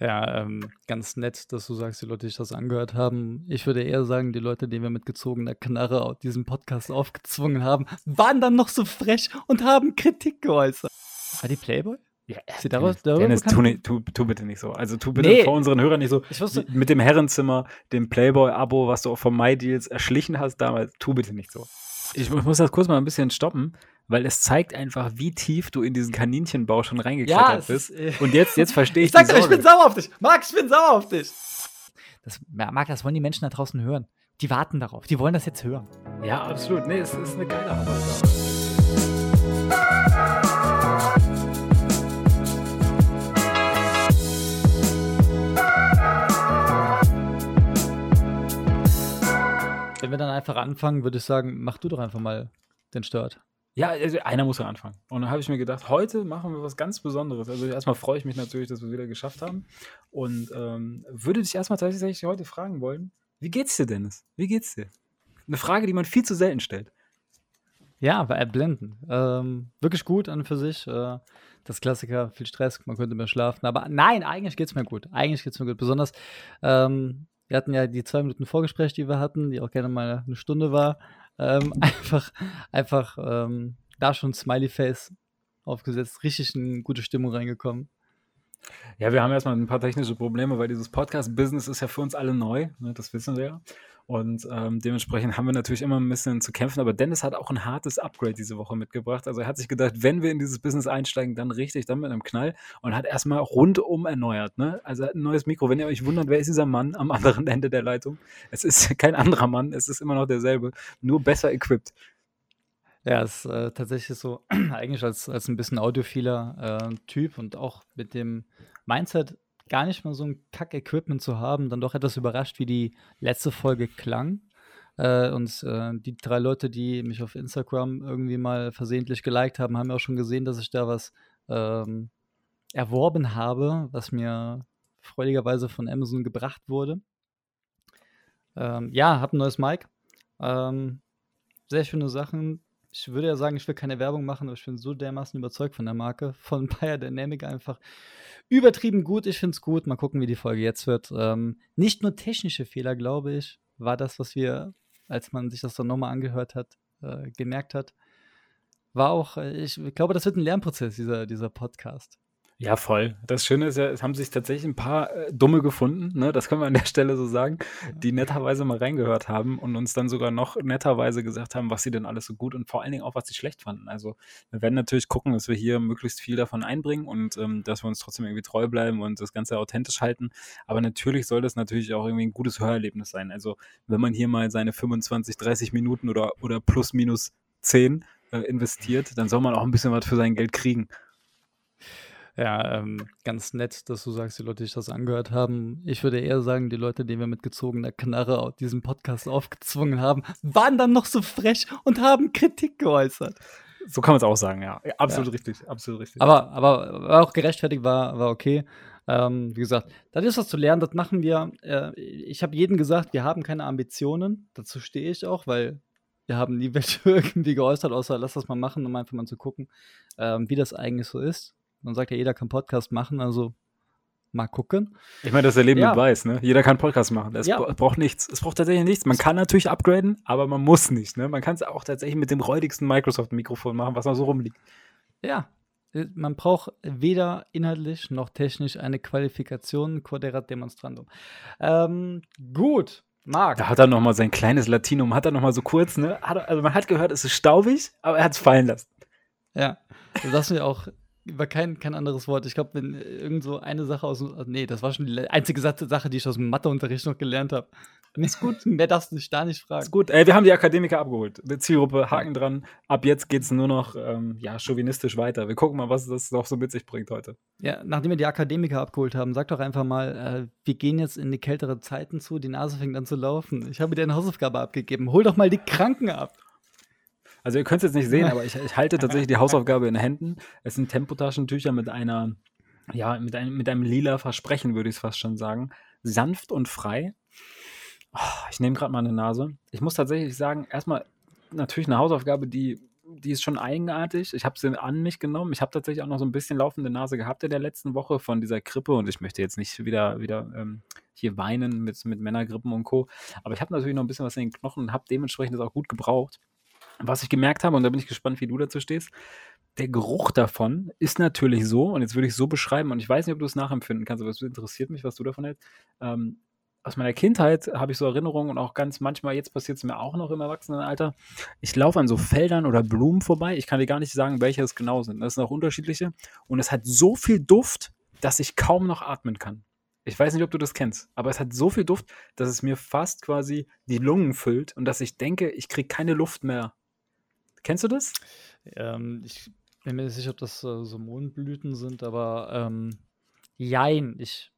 Ja, ähm, ganz nett, dass du sagst, die Leute, die sich das angehört haben. Ich würde eher sagen, die Leute, die wir mit gezogener Knarre diesen Podcast aufgezwungen haben, waren dann noch so frech und haben Kritik geäußert. War die Playboy? Ja, sie daraus, Dennis, tu, tu, tu bitte nicht so. Also tu bitte Nee. vor unseren Hörern nicht so. Wusste, Mit dem Herrenzimmer, dem Playboy-Abo, was du auch vom MyDeals erschlichen hast damals, tu bitte nicht so. Ich mu- muss das kurz mal ein bisschen stoppen, weil es zeigt einfach, wie tief du in diesen Kaninchenbau schon ja, reingeklettert es bist. ist, äh, Und jetzt, jetzt verstehe ich, ich sag doch, ich bin sauer auf dich. Max, ich bin sauer auf dich. Das, Marc, das wollen die Menschen da draußen hören. Die warten darauf. Die wollen das jetzt hören. Ja, absolut. Nee, es ist eine geile Hausaufgabe. Wenn wir dann einfach anfangen, würde ich sagen, mach du doch einfach mal den Start. Ja, also einer muss ja anfangen. Und dann habe ich mir gedacht, heute machen wir was ganz Besonderes. Also erstmal freue ich mich natürlich, dass wir es wieder geschafft haben. Und ähm, würde dich erstmal tatsächlich heute fragen wollen, wie geht's dir, Dennis? Wie geht's dir? Eine Frage, die man viel zu selten stellt. Ja, war blenden. Ähm, wirklich gut an und für sich. Äh, das Klassiker, viel Stress, man könnte mehr schlafen. Aber nein, eigentlich geht's mir gut. Eigentlich geht's mir gut. Besonders, ähm, wir hatten ja die zwei Minuten Vorgespräch, die wir hatten, die auch gerne mal eine Stunde war. Ähm, einfach, einfach ähm, da schon Smiley Face aufgesetzt, richtig in gute Stimmung reingekommen. Ja, wir haben erstmal ein paar technische Probleme, weil dieses Podcast-Business ist ja für uns alle neu, ne, das wissen wir ja. Und ähm, dementsprechend haben wir natürlich immer ein bisschen zu kämpfen. Aber Dennis hat auch ein hartes Upgrade diese Woche mitgebracht. Also er hat sich gedacht, wenn wir in dieses Business einsteigen, dann richtig, dann mit einem Knall. Und hat erstmal rundum erneuert. Ne? Also er hat ein neues Mikro. Wenn ihr euch wundert, wer ist dieser Mann am anderen Ende der Leitung? Es ist kein anderer Mann, es ist immer noch derselbe, nur besser equipped. Ja, ist äh, tatsächlich so, eigentlich als, als ein bisschen audiophiler äh, Typ und auch mit dem Mindset, gar nicht mal so ein Kack-Equipment zu haben, dann doch etwas überrascht, wie die letzte Folge klang. Äh, und äh, die drei Leute, die mich auf Instagram irgendwie mal versehentlich geliked haben, haben ja auch schon gesehen, dass ich da was ähm, erworben habe, was mir freudigerweise von Amazon gebracht wurde. Ähm, ja, hab ein neues Mic. Ähm, sehr schöne Sachen. Ich würde ja sagen, ich will keine Werbung machen, aber ich bin so dermaßen überzeugt von der Marke, von Bayer Dynamic einfach übertrieben gut. Ich finde es gut. Mal gucken, wie die Folge jetzt wird. Ähm, nicht nur technische Fehler, glaube ich, war das, was wir, als man sich das dann nochmal angehört hat, äh, gemerkt hat. War auch, äh, ich glaube, das wird ein Lernprozess, dieser, dieser Podcast. Ja, voll. Das Schöne ist ja, es haben sich tatsächlich ein paar äh, Dumme gefunden, ne? das können wir an der Stelle so sagen, die netterweise mal reingehört haben und uns dann sogar noch netterweise gesagt haben, was sie denn alles so gut und vor allen Dingen auch, was sie schlecht fanden. Also wir werden natürlich gucken, dass wir hier möglichst viel davon einbringen und ähm, dass wir uns trotzdem irgendwie treu bleiben und das Ganze authentisch halten. Aber natürlich soll das natürlich auch irgendwie ein gutes Hörerlebnis sein. Also wenn man hier mal seine 25, 30 Minuten oder, oder plus minus 10 äh, investiert, dann soll man auch ein bisschen was für sein Geld kriegen. Ja, ähm, ganz nett, dass du sagst, die Leute, die sich das angehört haben. Ich würde eher sagen, die Leute, die wir mit gezogener Knarre diesen Podcast aufgezwungen haben, waren dann noch so frech und haben Kritik geäußert. So kann man es auch sagen, ja. ja absolut richtig, absolut richtig. Aber, aber, aber auch gerechtfertigt war, war okay. Ähm, wie gesagt, das ist was zu lernen, das machen wir. Äh, ich habe jedem gesagt, wir haben keine Ambitionen. Dazu stehe ich auch, weil wir haben nie welche irgendwie geäußert, außer lass das mal machen, um einfach mal zu gucken, ähm, wie das eigentlich so ist. Man sagt ja, jeder kann Podcast machen, also mal gucken. ich meine, das Erleben Ja. mit Weiß, ne? Jeder kann Podcast machen. Es Ja. bra- braucht nichts. Es braucht tatsächlich nichts. Man kann natürlich upgraden, aber man muss nicht, ne? Man kann es auch tatsächlich mit dem räudigsten Microsoft-Mikrofon machen, was noch so rumliegt. Ja, äh, man braucht weder inhaltlich noch technisch eine Qualifikation, Quadrat Demonstrandum. Ähm, gut, Marc. Da hat er noch mal sein kleines Latinum, hat er noch mal so kurz, ne? Er, also man hat gehört, es ist staubig, aber er hat es fallen lassen. Ja, du sagst mir auch über kein, kein anderes Wort. Ich glaube, wenn äh, irgend so eine Sache aus dem. Nee, das war schon die einzige Sa- Sache, die ich aus dem Matheunterricht noch gelernt habe. Ist gut, mehr darfst du dich da nicht fragen. Ist gut. Ey, wir haben die Akademiker abgeholt. Die Zielgruppe, Haken dran. Ab jetzt geht es nur noch ähm, ja, chauvinistisch weiter. Wir gucken mal, was das noch so mit sich bringt heute. Ja, nachdem wir die Akademiker abgeholt haben, sag doch einfach mal, äh, wir gehen jetzt in die kältere Zeiten zu, die Nase fängt an zu laufen. Ich habe dir eine Hausaufgabe abgegeben. Hol doch mal die Kranken ab. Also ihr könnt es jetzt nicht sehen, aber ich, ich halte tatsächlich die Hausaufgabe in Händen. Es sind Tempotaschentücher mit einer, ja, mit einem, mit einem lila Versprechen, würde ich es fast schon sagen. Sanft und frei. Oh, ich nehme gerade mal eine Nase. Ich muss tatsächlich sagen, erstmal natürlich eine Hausaufgabe, die die ist schon eigenartig. Ich habe sie an mich genommen. Ich habe tatsächlich auch noch so ein bisschen laufende Nase gehabt in der letzten Woche von dieser Grippe und ich möchte jetzt nicht wieder, wieder ähm, hier weinen mit, mit Männergrippen und Co. Aber ich habe natürlich noch ein bisschen was in den Knochen und habe dementsprechend das auch gut gebraucht. Was ich gemerkt habe, und da bin ich gespannt, wie du dazu stehst, der Geruch davon ist natürlich so, und jetzt würde ich so beschreiben, und ich weiß nicht, ob du es nachempfinden kannst, aber es interessiert mich, was du davon hältst. Ähm, aus meiner Kindheit habe ich so Erinnerungen und auch ganz manchmal, jetzt passiert es mir auch noch im Erwachsenenalter. Ich laufe an so Feldern oder Blumen vorbei. Ich kann dir gar nicht sagen, welche es genau sind. Das sind auch unterschiedliche. Und es hat so viel Duft, dass ich kaum noch atmen kann. Ich weiß nicht, ob du das kennst, aber es hat so viel Duft, dass es mir fast quasi die Lungen füllt und dass ich denke, ich kriege keine Luft mehr. Kennst du das? Ähm, ich bin mir nicht sicher, ob das äh, so Mondblüten sind, aber ähm, jein. Ich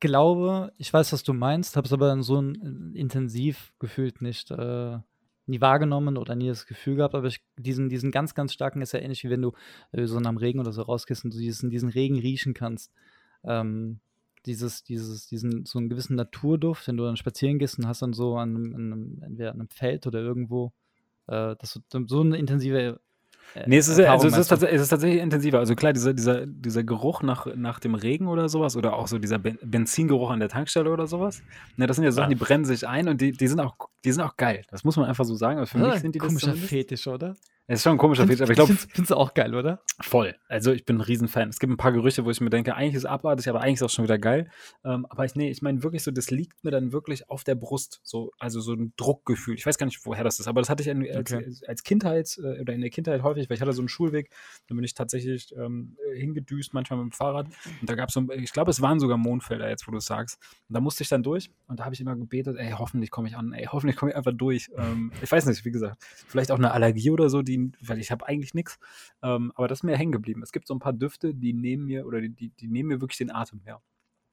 glaube, ich weiß, was du meinst, habe es aber so ein, intensiv gefühlt nicht äh, nie wahrgenommen oder nie das Gefühl gehabt, aber ich, diesen, diesen ganz, ganz starken ist ja ähnlich wie wenn du äh, so am Regen oder so rausgehst und du diesen, diesen Regen riechen kannst. Ähm, dieses, dieses, diesen, so einen gewissen Naturduft, wenn du dann spazieren gehst und hast dann so an an einem, entweder an einem Feld oder irgendwo, äh, dass du so eine intensive äh, nee, es ist, also es, ist es ist tatsächlich intensiver. Also klar, dieser, dieser, dieser Geruch nach, nach dem Regen oder sowas oder auch so dieser ben Benzingeruch an der Tankstelle oder sowas. Ne, das sind ja Sachen, die brennen sich ein und die, die, sind, auch, die sind auch geil. Das muss man einfach so sagen. Aber für mich sind die komischer Fetisch, oder? Es ist schon ein komischer Fetisch, aber ich glaube. Findest du auch geil, oder? Voll. Also ich bin ein Riesenfan. Es gibt ein paar Gerüchte, wo ich mir denke, eigentlich ist es abartig, aber eigentlich ist es auch schon wieder geil. Ähm, aber ich, nee, ich meine wirklich so, das liegt mir dann wirklich auf der Brust. So, also so ein Druckgefühl. Ich weiß gar nicht, woher das ist, aber das hatte ich als, okay. als Kindheit äh, oder in der Kindheit häufig, weil ich hatte so einen Schulweg, da bin ich tatsächlich ähm, hingedüst, manchmal mit dem Fahrrad. Und da gab es so, ich glaube, es waren sogar Mondfelder jetzt, wo du es sagst. Und da musste ich dann durch und da habe ich immer gebetet, ey, hoffentlich komme ich an, ey, hoffentlich komme ich einfach durch. Ähm, ich weiß nicht, wie gesagt, vielleicht auch eine Allergie oder so, die, weil ich habe eigentlich nichts. Ähm, aber das ist mir hängen geblieben. Es gibt so ein paar Düfte, die nehmen mir oder die, die, die nehmen mir wirklich den Atem her.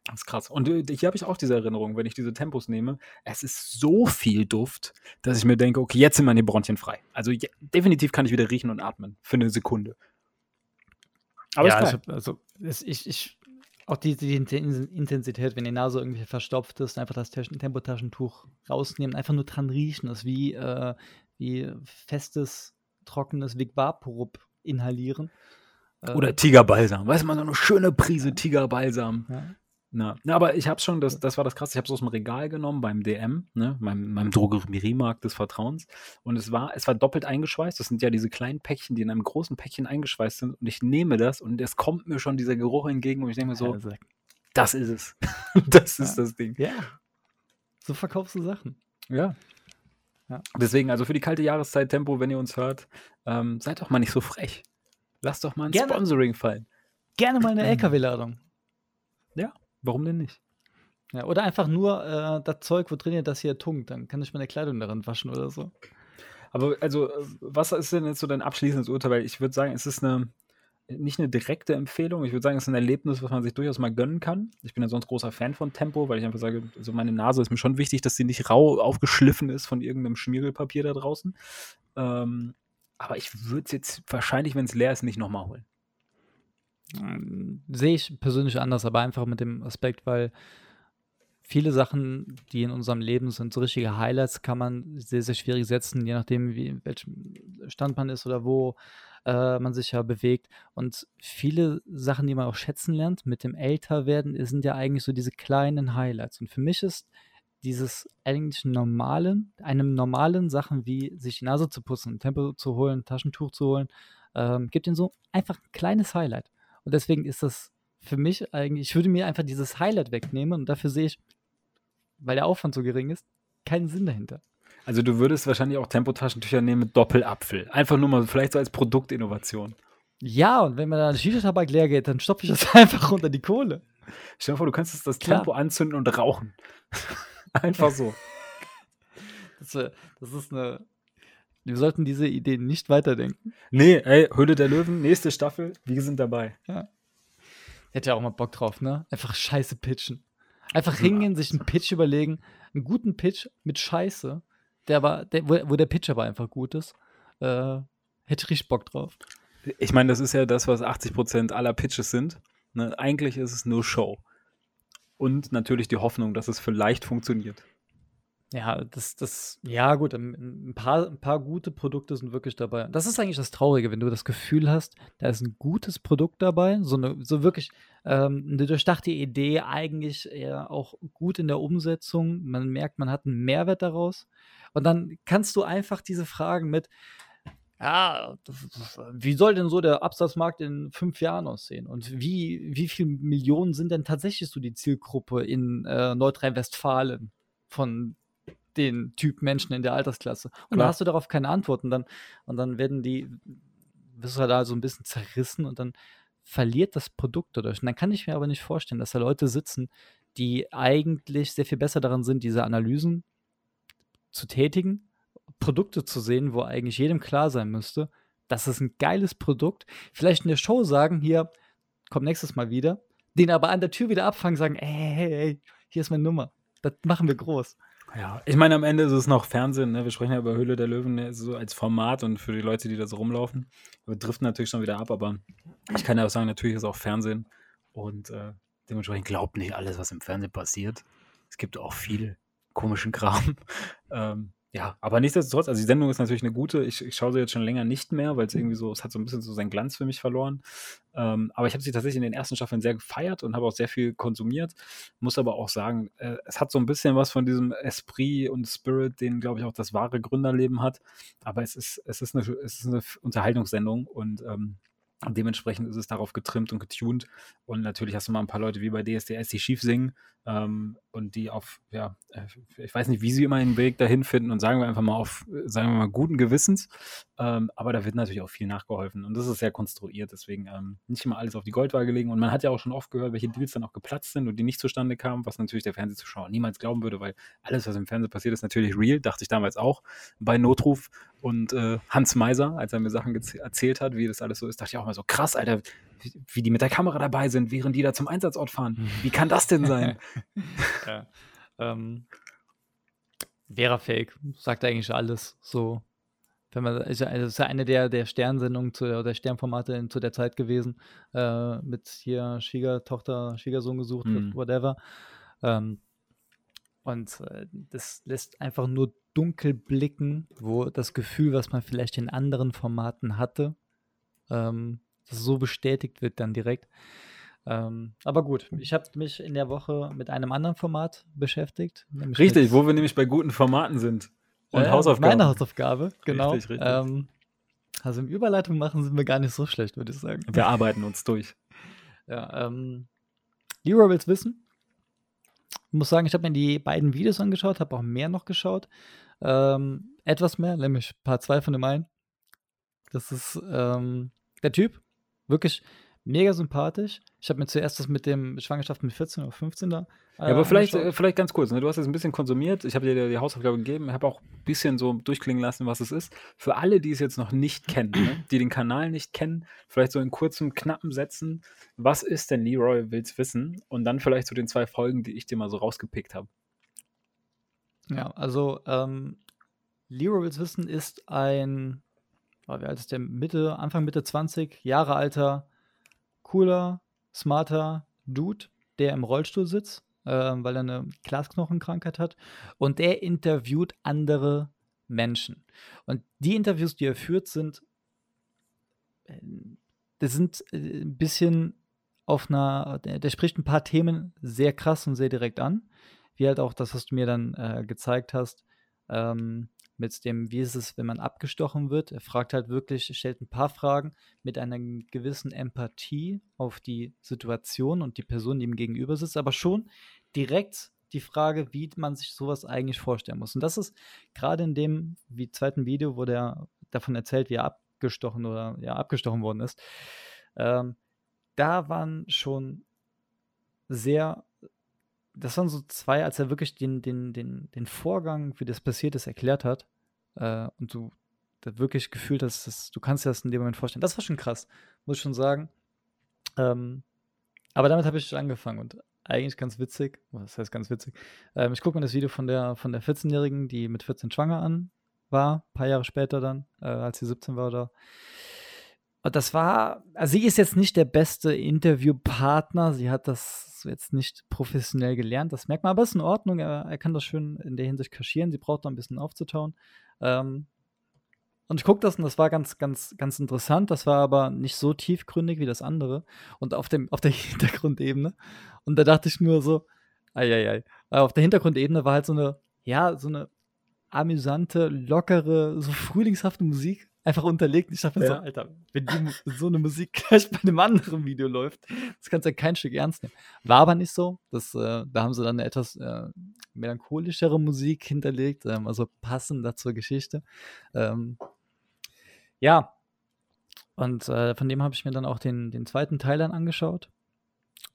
Das ist krass. Und äh, hier habe ich auch diese Erinnerung, wenn ich diese Tempos nehme. Es ist so viel Duft, dass ich mir denke, okay, jetzt sind meine Bronchien frei. Also je, definitiv kann ich wieder riechen und atmen für eine Sekunde. Aber ja, ich hab, also ich, ich, auch die, die, Intensität, wenn die Nase irgendwie verstopft ist, einfach das Tempotaschentuch rausnehmen, einfach nur dran riechen, ist wie, äh, wie festes trockenes Vaporub inhalieren. Oder Tigerbalsam. Weißt du, mal so eine schöne Prise Tigerbalsam. Ja. Na, na, aber ich habe schon, das, das war das krasse, ich habe es aus dem Regal genommen beim DM, ne, meinem, meinem Drogeriemarkt des Vertrauens. Und es war, es war doppelt eingeschweißt. Das sind ja diese kleinen Päckchen, die in einem großen Päckchen eingeschweißt sind. Und ich nehme das und es kommt mir schon dieser Geruch entgegen und ich denke mir so, also, das ist es. das ist ja. das Ding. Ja. So verkaufst du Sachen. Ja. Ja. Deswegen, also für die kalte Jahreszeit Tempo, wenn ihr uns hört, ähm, seid doch mal nicht so frech. Lasst doch mal ein Gerne. Sponsoring fallen. Gerne mal eine LKW-Ladung. Ja, warum denn nicht? Ja, oder einfach nur äh, das Zeug, wo drin ihr das hier tunkt. Dann kann ich meine Kleidung daran waschen oder so. Aber also, was ist denn jetzt so dein abschließendes Urteil? Weil ich würde sagen, es ist eine, nicht eine direkte Empfehlung. Ich würde sagen, es ist ein Erlebnis, was man sich durchaus mal gönnen kann. Ich bin ja sonst großer Fan von Tempo, weil ich einfach sage, also meine Nase ist mir schon wichtig, dass sie nicht rau aufgeschliffen ist von irgendeinem Schmiergelpapier da draußen. Ähm, aber ich würde es jetzt wahrscheinlich, wenn es leer ist, nicht nochmal holen. Ähm, sehe ich persönlich anders, aber einfach mit dem Aspekt, weil viele Sachen, die in unserem Leben sind, so richtige Highlights, kann man sehr, sehr schwierig setzen, je nachdem, wie, welchem Stand man ist oder wo äh, man sich ja bewegt. Und viele Sachen, die man auch schätzen lernt mit dem Älterwerden, sind ja eigentlich so diese kleinen Highlights. Und für mich ist dieses eigentlich normalen, einem normalen Sachen wie sich die Nase zu putzen, Tempo zu holen, Taschentuch zu holen, ähm, gibt ihnen so einfach ein kleines Highlight. Und deswegen ist das für mich eigentlich, ich würde mir einfach dieses Highlight wegnehmen und dafür sehe ich, weil der Aufwand so gering ist, keinen Sinn dahinter. Also du würdest wahrscheinlich auch Tempotaschentücher nehmen mit Doppelapfel. Einfach nur mal, vielleicht so als Produktinnovation. Ja, und wenn man da Shisha-Tabak leer geht, dann stopfe ich das einfach unter die Kohle. Stell dir vor, du kannst das Klar. Tempo anzünden und rauchen. einfach so. Das, das ist eine. Wir sollten diese Idee nicht weiterdenken. Nee, ey, Höhle der Löwen, nächste Staffel, wir sind dabei. Ja. Hätte ja auch mal Bock drauf, ne? Einfach Scheiße pitchen. Einfach hingehen, sich einen Pitch überlegen, einen guten Pitch mit Scheiße der aber, der, wo, der Pitch aber einfach gut ist, äh, hätte ich richtig Bock drauf. Ich meine, das ist ja das, was 80% aller Pitches sind. Ne? Eigentlich ist es nur Show. Und natürlich die Hoffnung, dass es vielleicht funktioniert. Ja, das, das, ja, gut, ein, ein paar, ein paar gute Produkte sind wirklich dabei. Das ist eigentlich das Traurige, wenn du das Gefühl hast, da ist ein gutes Produkt dabei, so eine, so wirklich ähm, eine durchdachte Idee, eigentlich eher auch gut in der Umsetzung. Man merkt, man hat einen Mehrwert daraus. Und dann kannst du einfach diese Fragen mit, ja, wie soll denn so der Absatzmarkt in fünf Jahren aussehen? Und wie, wie viele Millionen sind denn tatsächlich so die Zielgruppe in äh, Nordrhein-Westfalen von den Typ Menschen in der Altersklasse. Und Klar. da hast du darauf keine Antworten. Dann, und dann werden die, wirst du da so ein bisschen zerrissen und dann verliert das Produkt dadurch. Und dann kann ich mir aber nicht vorstellen, dass da Leute sitzen, die eigentlich sehr viel besser daran sind, diese Analysen zu tätigen, Produkte zu sehen, wo eigentlich jedem klar sein müsste, das ist ein geiles Produkt. Vielleicht in der Show sagen, hier, komm nächstes Mal wieder, den aber an der Tür wieder abfangen, sagen, ey, hey, hey, hier ist meine Nummer. Das machen wir groß. Ja, ich meine, am Ende ist es noch Fernsehen, ne? Wir sprechen ja über Höhle der Löwen, ne? so als Format und für die Leute, die da so rumlaufen. Wir driften natürlich schon wieder ab, aber ich kann ja auch sagen, natürlich ist auch Fernsehen und äh, dementsprechend glaubt nicht alles, was im Fernsehen passiert. Es gibt auch viel komischen Kram. ähm, ja, aber nichtsdestotrotz, also die Sendung ist natürlich eine gute. Ich, ich schaue sie jetzt schon länger nicht mehr, weil es irgendwie so, es hat so ein bisschen so seinen Glanz für mich verloren. Ähm, aber ich habe sie tatsächlich in den ersten Staffeln sehr gefeiert und habe auch sehr viel konsumiert. Muss aber auch sagen, äh, es hat so ein bisschen was von diesem Esprit und Spirit, den, glaube ich, auch das wahre Gründerleben hat. Aber es ist, es ist, eine, es ist eine Unterhaltungssendung und ähm, dementsprechend ist es darauf getrimmt und getuned. Und natürlich hast du mal ein paar Leute wie bei DSDS, die schief singen ähm, und die auf, ja, äh, ich weiß nicht, wie sie immer einen Weg dahin finden und sagen wir einfach mal auf, sagen wir mal, guten Gewissens. Ähm, aber da wird natürlich auch viel nachgeholfen und das ist sehr konstruiert, deswegen ähm, nicht immer alles auf die Goldwaage legen. Und man hat ja auch schon oft gehört, welche Deals dann auch geplatzt sind und die nicht zustande kamen, was natürlich der Fernsehzuschauer niemals glauben würde, weil alles, was im Fernsehen passiert, ist natürlich real, dachte ich damals auch bei Notruf und äh, Hans Meiser, als er mir Sachen erzählt hat, wie das alles so ist, dachte ich auch mal so krass, Alter, wie, wie die mit der Kamera dabei sind, während die da zum Einsatzort fahren. Wie kann das denn sein? ja. Ähm, wäre fake, sagt eigentlich alles so. Wenn man, ist ja, also ist ja eine der, der Sternsendungen zu, der Sternformate in, zu der Zeit gewesen, äh, mit hier Schwiegertochter, Schwiegersohn gesucht, mhm. whatever. Ähm, und äh, das lässt einfach nur dunkel blicken, wo das Gefühl, was man vielleicht in anderen Formaten hatte, ähm, das so bestätigt wird dann direkt. Ähm, aber gut, ich habe mich in der Woche mit einem anderen Format beschäftigt. Richtig, wo wir nämlich bei guten Formaten sind. Und äh, Hausaufgaben. Meine Hausaufgabe, genau. Richtig, richtig. Ähm, also im Überleitung machen sind wir gar nicht so schlecht, würde ich sagen. Wir arbeiten uns durch. Ja, ähm, Leroy will's wissen. Ich muss sagen, ich habe mir die beiden Videos angeschaut, habe auch mehr noch geschaut. Ähm, etwas mehr, nämlich paar zwei von dem einen. Das ist ähm, der Typ, wirklich mega sympathisch. Ich habe mir zuerst das mit dem Schwangerschaft mit 14 oder 15 da. Äh, ja, aber vielleicht, äh, vielleicht ganz kurz, ne? du hast jetzt ein bisschen konsumiert. Ich habe dir die Hausaufgabe gegeben, habe auch ein bisschen so durchklingen lassen, was es ist. Für alle, die es jetzt noch nicht kennen, ne? die den Kanal nicht kennen, vielleicht so in kurzen, knappen Sätzen, was ist denn Leroy Wills Wissen? Und dann vielleicht zu so den zwei Folgen, die ich dir mal so rausgepickt habe. Ja, also ähm, Leroy Wills Wissen ist ein, wie alt ist der, Mitte, Anfang Mitte 20 Jahre alter cooler, smarter Dude, der im Rollstuhl sitzt, äh, weil er eine Glasknochenkrankheit hat. Und der interviewt andere Menschen. Und die Interviews, die er führt, sind, äh, das sind äh, ein bisschen auf einer, der, der, spricht ein paar Themen sehr krass und sehr direkt an. Wie halt auch das, was du mir dann äh, gezeigt hast, ähm, mit dem, wie ist es, wenn man abgestochen wird. Er fragt halt wirklich, stellt ein paar Fragen mit einer gewissen Empathie auf die Situation und die Person, die ihm gegenüber sitzt, aber schon direkt die Frage, wie man sich sowas eigentlich vorstellen muss. Und das ist gerade in dem wie zweiten Video, wo der davon erzählt, wie er abgestochen oder ja, abgestochen worden ist. Ähm, da waren schon sehr das waren so zwei, als er wirklich den, den, den, den Vorgang, wie das passiert ist, erklärt hat. Äh, und du da wirklich gefühlt hast, dass, du kannst dir das in dem Moment vorstellen. Das war schon krass, muss ich schon sagen. Ähm, aber damit habe ich angefangen und eigentlich ganz witzig. Was heißt ganz witzig? Ähm, ich gucke mir das Video von der, von der 14-Jährigen, die mit 14 schwanger an war, ein paar Jahre später dann, äh, als sie 17 war oder und das war, also sie ist jetzt nicht der beste Interviewpartner. Sie hat das jetzt nicht professionell gelernt, das merkt man, aber es ist in Ordnung, er, er kann das schön in der Hinsicht kaschieren, sie braucht da ein bisschen aufzutauen. Ähm, und ich gucke das und das war ganz, ganz, ganz interessant. Das war aber nicht so tiefgründig wie das andere. Und auf, dem, auf der Hintergrundebene. Und da dachte ich nur so, eieiei. Auf der Hintergrundebene war halt so eine, ja, so eine amüsante, lockere, so frühlingshafte Musik einfach unterlegt. Ich dachte mir ja. so, Alter, wenn die, so eine Musik gleich bei einem anderen Video läuft, das kannst du ja kein Stück ernst nehmen. War aber nicht so. Das, äh, da haben sie dann eine etwas äh, melancholischere Musik hinterlegt, ähm, also passender zur Geschichte. Ähm, ja, und äh, von dem habe ich mir dann auch den, den zweiten Teil dann angeschaut.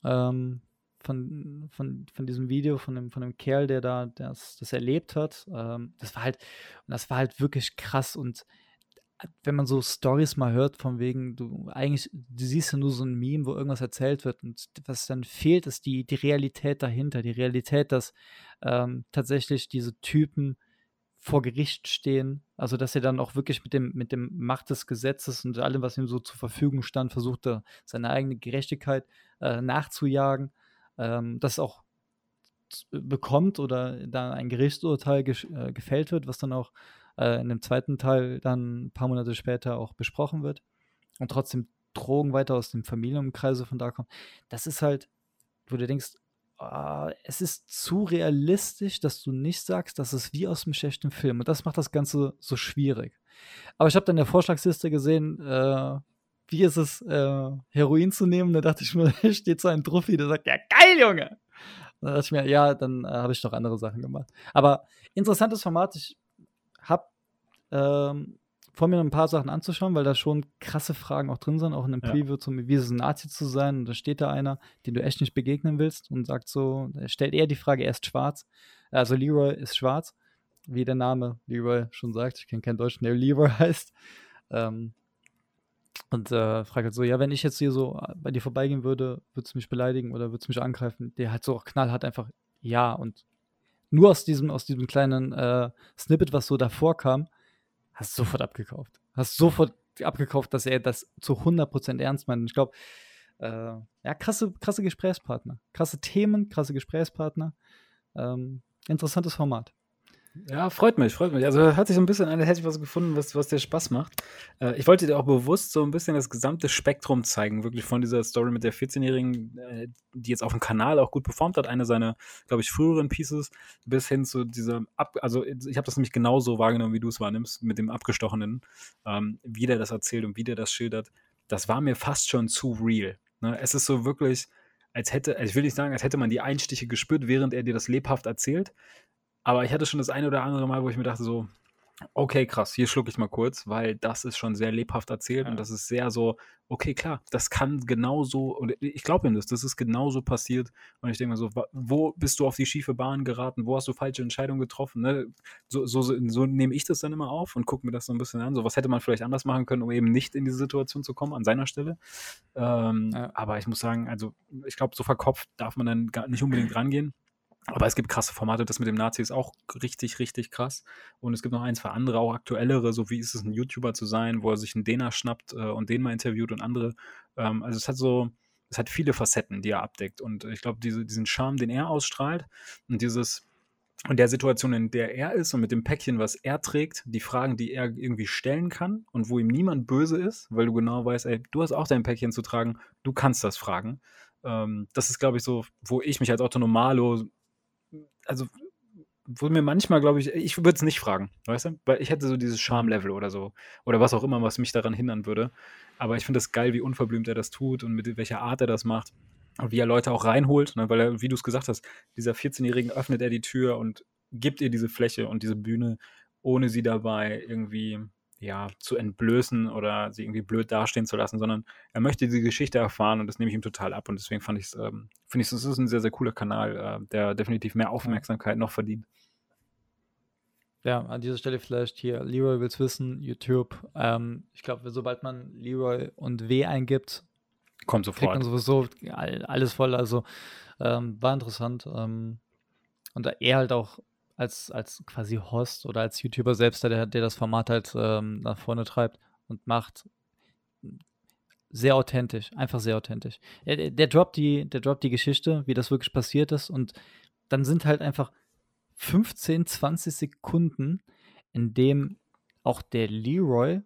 Ähm, von, von, von diesem Video, von dem, von dem Kerl, der da das, das erlebt hat. Ähm, das war halt, und das war halt wirklich krass. Und wenn man so Stories mal hört, von wegen, du eigentlich, du siehst ja nur so ein Meme, wo irgendwas erzählt wird und was dann fehlt, ist die, die Realität dahinter. Die Realität, dass ähm, tatsächlich diese Typen vor Gericht stehen. Also, dass er dann auch wirklich mit dem, mit dem Macht des Gesetzes und allem, was ihm so zur Verfügung stand, versuchte, seine eigene Gerechtigkeit äh, nachzujagen. Ähm, das auch bekommt oder da ein Gerichtsurteil äh, gefällt wird, was dann auch äh, in dem zweiten Teil dann ein paar Monate später auch besprochen wird. Und trotzdem Drogen weiter aus dem Familienkreise von da kommen. Das ist halt, wo du denkst, uh, es ist zu realistisch, dass du nicht sagst, das ist wie aus einem schlechten Film. Und das macht das Ganze so schwierig. Aber ich habe dann in der Vorschlagsliste gesehen, äh, wie ist es, äh, Heroin zu nehmen. Da dachte ich mir, da steht so ein Druffi, der sagt, ja geil, Junge. Da dachte ich mir, ja, dann äh, habe ich doch andere Sachen gemacht. Aber interessantes Format. Ich habe ähm, vor mir noch ein paar Sachen anzuschauen, weil da schon krasse Fragen auch drin sind, auch in einem ja. Preview zum, wie ist es ein Nazi zu sein. Und da steht da einer, den du echt nicht begegnen willst und sagt so, er stellt eher die Frage, er ist schwarz. Also Leroy ist schwarz, wie der Name Leroy schon sagt. Ich kenne keinen Deutschen, der Leroy heißt. Ähm, und äh, fragt halt so, ja, wenn ich jetzt hier so bei dir vorbeigehen würde, würdest du mich beleidigen oder würdest du mich angreifen? Der halt so auch knallhart einfach ja und nur aus diesem, aus diesem kleinen äh, Snippet, was so davor kam, hast sofort abgekauft. Hast sofort abgekauft, dass er das zu 100% ernst meint. Und ich glaube, äh, ja, krasse, krasse Gesprächspartner. Krasse Themen, krasse Gesprächspartner. Ähm, interessantes Format. Ja, freut mich, freut mich. Also hört sich so ein bisschen an, hätte ich was gefunden, was, was dir Spaß macht. Äh, ich wollte dir auch bewusst so ein bisschen das gesamte Spektrum zeigen, wirklich von dieser Story mit der 14-Jährigen, äh, die jetzt auf dem Kanal auch gut performt hat, eine seiner, glaube ich, früheren Pieces, bis hin zu dieser, Ab also ich habe das nämlich genauso wahrgenommen, wie du es wahrnimmst, mit dem Abgestochenen, ähm, wie der das erzählt und wie der das schildert. Das war mir fast schon zu real. Ne? Es ist so wirklich, als hätte, also ich will nicht sagen, als hätte man die Einstiche gespürt, während er dir das lebhaft erzählt, aber ich hatte schon das eine oder andere Mal, wo ich mir dachte so, okay, krass, hier schlucke ich mal kurz, weil das ist schon sehr lebhaft erzählt ja. und das ist sehr so, okay, klar, das kann genauso, und ich glaube ihm das, das ist genauso passiert. Und ich denke mir so, wo bist du auf die schiefe Bahn geraten? Wo hast du falsche Entscheidungen getroffen? Ne? So, so, so, so, nehme ich das dann immer auf und gucke mir das so ein bisschen an. So, was hätte man vielleicht anders machen können, um eben nicht in diese Situation zu kommen, an seiner Stelle. Ähm, ja. Aber ich muss sagen, also ich glaube, so verkopft darf man dann gar nicht unbedingt rangehen. Aber es gibt krasse Formate, das mit dem Nazi ist auch richtig, richtig krass. Und es gibt noch ein, zwei andere, auch aktuellere, so wie ist es, ein YouTuber zu sein, wo er sich einen Dena schnappt äh, und den mal interviewt und andere. Ähm, also es hat so, es hat viele Facetten, die er abdeckt. Und ich glaube, diese, diesen Charme, den er ausstrahlt und dieses, und der Situation, in der er ist und mit dem Päckchen, was er trägt, die Fragen, die er irgendwie stellen kann und wo ihm niemand böse ist, weil du genau weißt, ey, du hast auch dein Päckchen zu tragen, du kannst das fragen. Ähm, das ist, glaube ich, so, wo ich mich als Otto Normalo also wo mir manchmal, glaube ich, ich würde es nicht fragen, weißt du? Weil ich hätte so dieses Charme-Level oder so. Oder was auch immer, was mich daran hindern würde. Aber ich finde es geil, wie unverblümt er das tut und mit welcher Art er das macht. Und wie er Leute auch reinholt, ne? weil er, wie du es gesagt hast, dieser 14-Jährigen öffnet er die Tür und gibt ihr diese Fläche und diese Bühne, ohne sie dabei irgendwie ja, zu entblößen oder sie irgendwie blöd dastehen zu lassen, sondern er möchte diese Geschichte erfahren und das nehme ich ihm total ab. Und deswegen fand ich es, ähm, finde ich, es ist ein sehr, sehr cooler Kanal, äh, der definitiv mehr Aufmerksamkeit noch verdient. Ja, an dieser Stelle vielleicht hier, Leroy will's wissen, YouTube. Ähm, ich glaube, sobald man Leroy und W eingibt, kommt sofort. Kriegt man sowieso alles voll. Also ähm, war interessant. Ähm, und er halt auch als, als quasi Host oder als YouTuber selbst, der, der das Format halt ähm, nach vorne treibt und macht, sehr authentisch, einfach sehr authentisch. Der, der, droppt die, der droppt die Geschichte, wie das wirklich passiert ist und dann sind halt einfach 15, 20 Sekunden, in dem auch der Leroy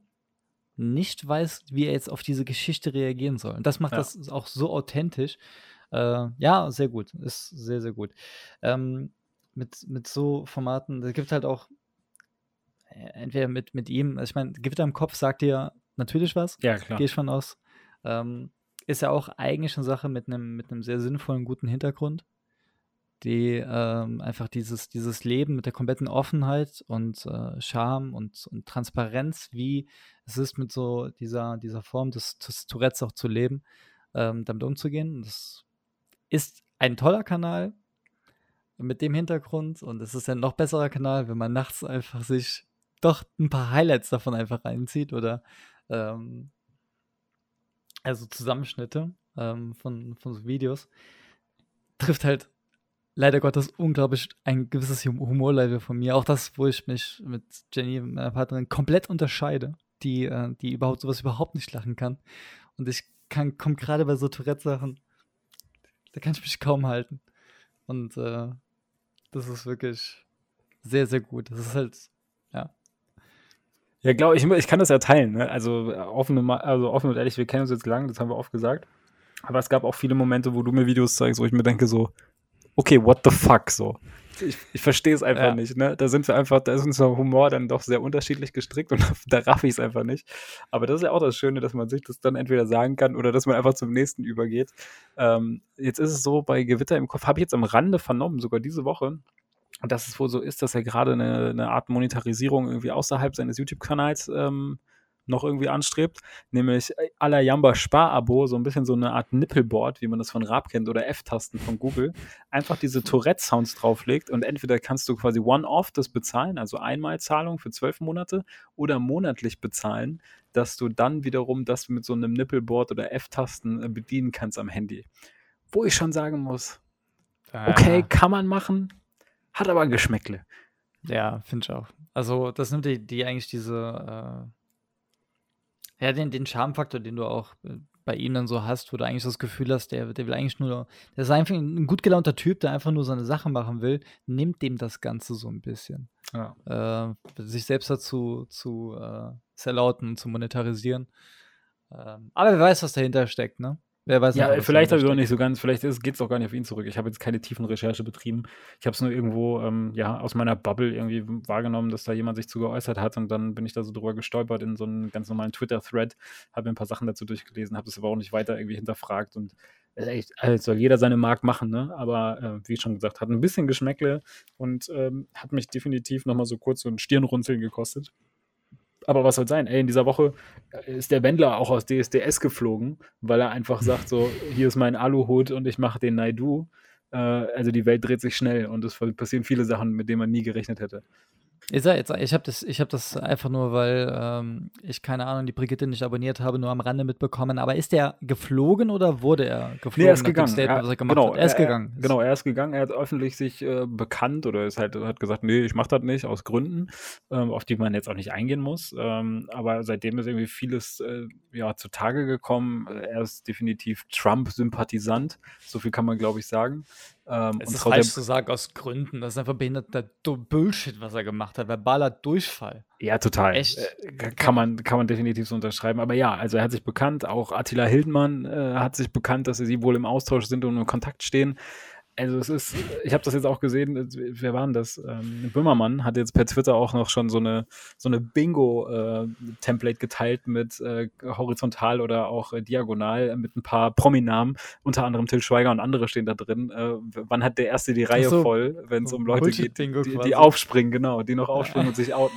nicht weiß, wie er jetzt auf diese Geschichte reagieren soll. Und das macht ja. das auch so authentisch. Äh, ja, sehr gut. Ist sehr, sehr gut. Ähm, mit, mit so Formaten, es gibt halt auch äh, entweder mit, mit ihm, also ich meine, Gewitter im Kopf sagt dir natürlich was. Ja, klar. Gehe ich von aus. Ähm, ist ja auch eigentlich eine Sache mit einem mit sehr sinnvollen, guten Hintergrund, die ähm, einfach dieses, dieses Leben mit der kompletten Offenheit und äh, Charme und, und Transparenz, wie es ist, mit so dieser, dieser Form des, des Tourettes auch zu leben, ähm, damit umzugehen. Das ist ein toller Kanal mit dem Hintergrund und es ist ein noch besserer Kanal, wenn man nachts einfach sich doch ein paar Highlights davon einfach reinzieht oder ähm, also Zusammenschnitte ähm, von, von so Videos, trifft halt leider Gottes unglaublich ein gewisses Humorlevel von mir. Auch das, wo ich mich mit Jenny, meiner Partnerin, komplett unterscheide, die, äh, die überhaupt sowas überhaupt nicht lachen kann. Und ich kann, komme gerade bei so Tourette-Sachen, da kann ich mich kaum halten. Und äh, das ist wirklich sehr, sehr gut. Das ist halt, ja, ja, glaube ich, ich kann das ja teilen. Ne? Also, offen, also offen und ehrlich, wir kennen uns jetzt lang, das haben wir oft gesagt. Aber es gab auch viele Momente, wo du mir Videos zeigst, wo ich mir denke so, okay, what the fuck, so. Ich, ich verstehe es einfach ja. nicht, ne? Da sind wir einfach, da ist unser Humor dann doch sehr unterschiedlich gestrickt und da raff ich es einfach nicht. Aber das ist ja auch das Schöne, dass man sich das dann entweder sagen kann oder dass man einfach zum nächsten übergeht. Ähm, jetzt ist es so, bei Gewitter im Kopf habe ich jetzt am Rande vernommen, sogar diese Woche, dass es wohl so ist, dass er gerade eine, eine Art Monetarisierung irgendwie außerhalb seines YouTube-Kanals ähm, noch irgendwie anstrebt, nämlich à la Jamba Spar-Abo, so ein bisschen so eine Art Nippelboard, wie man das von Raab kennt, oder F-Tasten von Google, einfach diese Tourette-Sounds drauflegt und entweder kannst du quasi One-Off das bezahlen, also Einmalzahlung für zwölf Monate, oder monatlich bezahlen, dass du dann wiederum das mit so einem Nippelboard oder F-Tasten äh, bedienen kannst am Handy. Wo ich schon sagen muss, okay, kann man machen, hat aber ein Geschmäckle. Ja, finde ich auch. Also, das nimmt die, die eigentlich diese, äh, ja, den, den Charmfaktor, den du auch äh, bei ihm dann so hast, wo du eigentlich das Gefühl hast, der, der will eigentlich nur, der ist einfach ein gut gelaunter Typ, der einfach nur seine Sache machen will, nimmt dem das Ganze so ein bisschen. Ja. Äh, sich selbst dazu zu äh, zerlauten, zu monetarisieren. Ähm, aber wer weiß, was dahinter steckt, ne? Wer weiß ja, vielleicht habe ich auch nicht so ganz, vielleicht geht es auch gar nicht auf ihn zurück. Ich habe jetzt keine tiefen Recherche betrieben. Ich habe es nur irgendwo ähm, ja, aus meiner Bubble irgendwie wahrgenommen, dass da jemand sich zu geäußert hat und dann bin ich da so drüber gestolpert in so einen ganz normalen Twitter-Thread, habe mir ein paar Sachen dazu durchgelesen, habe das aber auch nicht weiter irgendwie hinterfragt und echt, also soll jeder seine Mark machen, ne? Aber äh, wie schon gesagt, hat ein bisschen Geschmäckle und ähm, hat mich definitiv nochmal so kurz so ein Stirnrunzeln gekostet. Aber was soll sein? Ey, in dieser Woche äh, ist der Wendler auch aus DSDS geflogen, weil er einfach sagt: So, hier ist mein Aluhut und ich mache den Naidu. Äh, also die Welt dreht sich schnell und es passieren viele Sachen, mit denen man nie gerechnet hätte. Ich, ich habe das, hab das einfach nur, weil ähm, ich keine Ahnung, die Brigitte nicht abonniert habe, nur am Rande mitbekommen. Aber ist der geflogen oder wurde er geflogen? Nee, er ist gegangen. Statement, er, genau, er ist er, gegangen. Genau, er ist gegangen. Er hat öffentlich sich äh, bekannt oder ist halt, hat gesagt, nee, ich mache das nicht aus Gründen, ähm, auf die man jetzt auch nicht eingehen muss. Ähm, aber seitdem ist irgendwie vieles äh, ja, zutage gekommen. Er ist definitiv Trump-Sympathisant. So viel kann man, glaube ich, sagen. Ähm, es ist falsch zu sagen aus Gründen. Das ist einfach behinderter Bullshit, was er gemacht hat. Verbaler Durchfall. Ja, total. Echt? Äh, kann, man, kann man definitiv so unterschreiben. Aber ja, also er hat sich bekannt. Auch Attila Hildmann äh, hat sich bekannt, dass sie wohl im Austausch sind und in Kontakt stehen also es ist, ich habe das jetzt auch gesehen, äh, wer war denn das? Ähm, Böhmermann hat jetzt per Twitter auch noch schon so eine, so eine Bingo-Template äh, geteilt mit äh, horizontal oder auch äh, diagonal mit ein paar Prominamen, unter anderem Till Schweiger und andere stehen da drin. Äh, wann hat der Erste die Reihe so, voll, wenn es um Leute geht, die, die, aufspringen, genau, die noch aufspringen ja. und sich outen.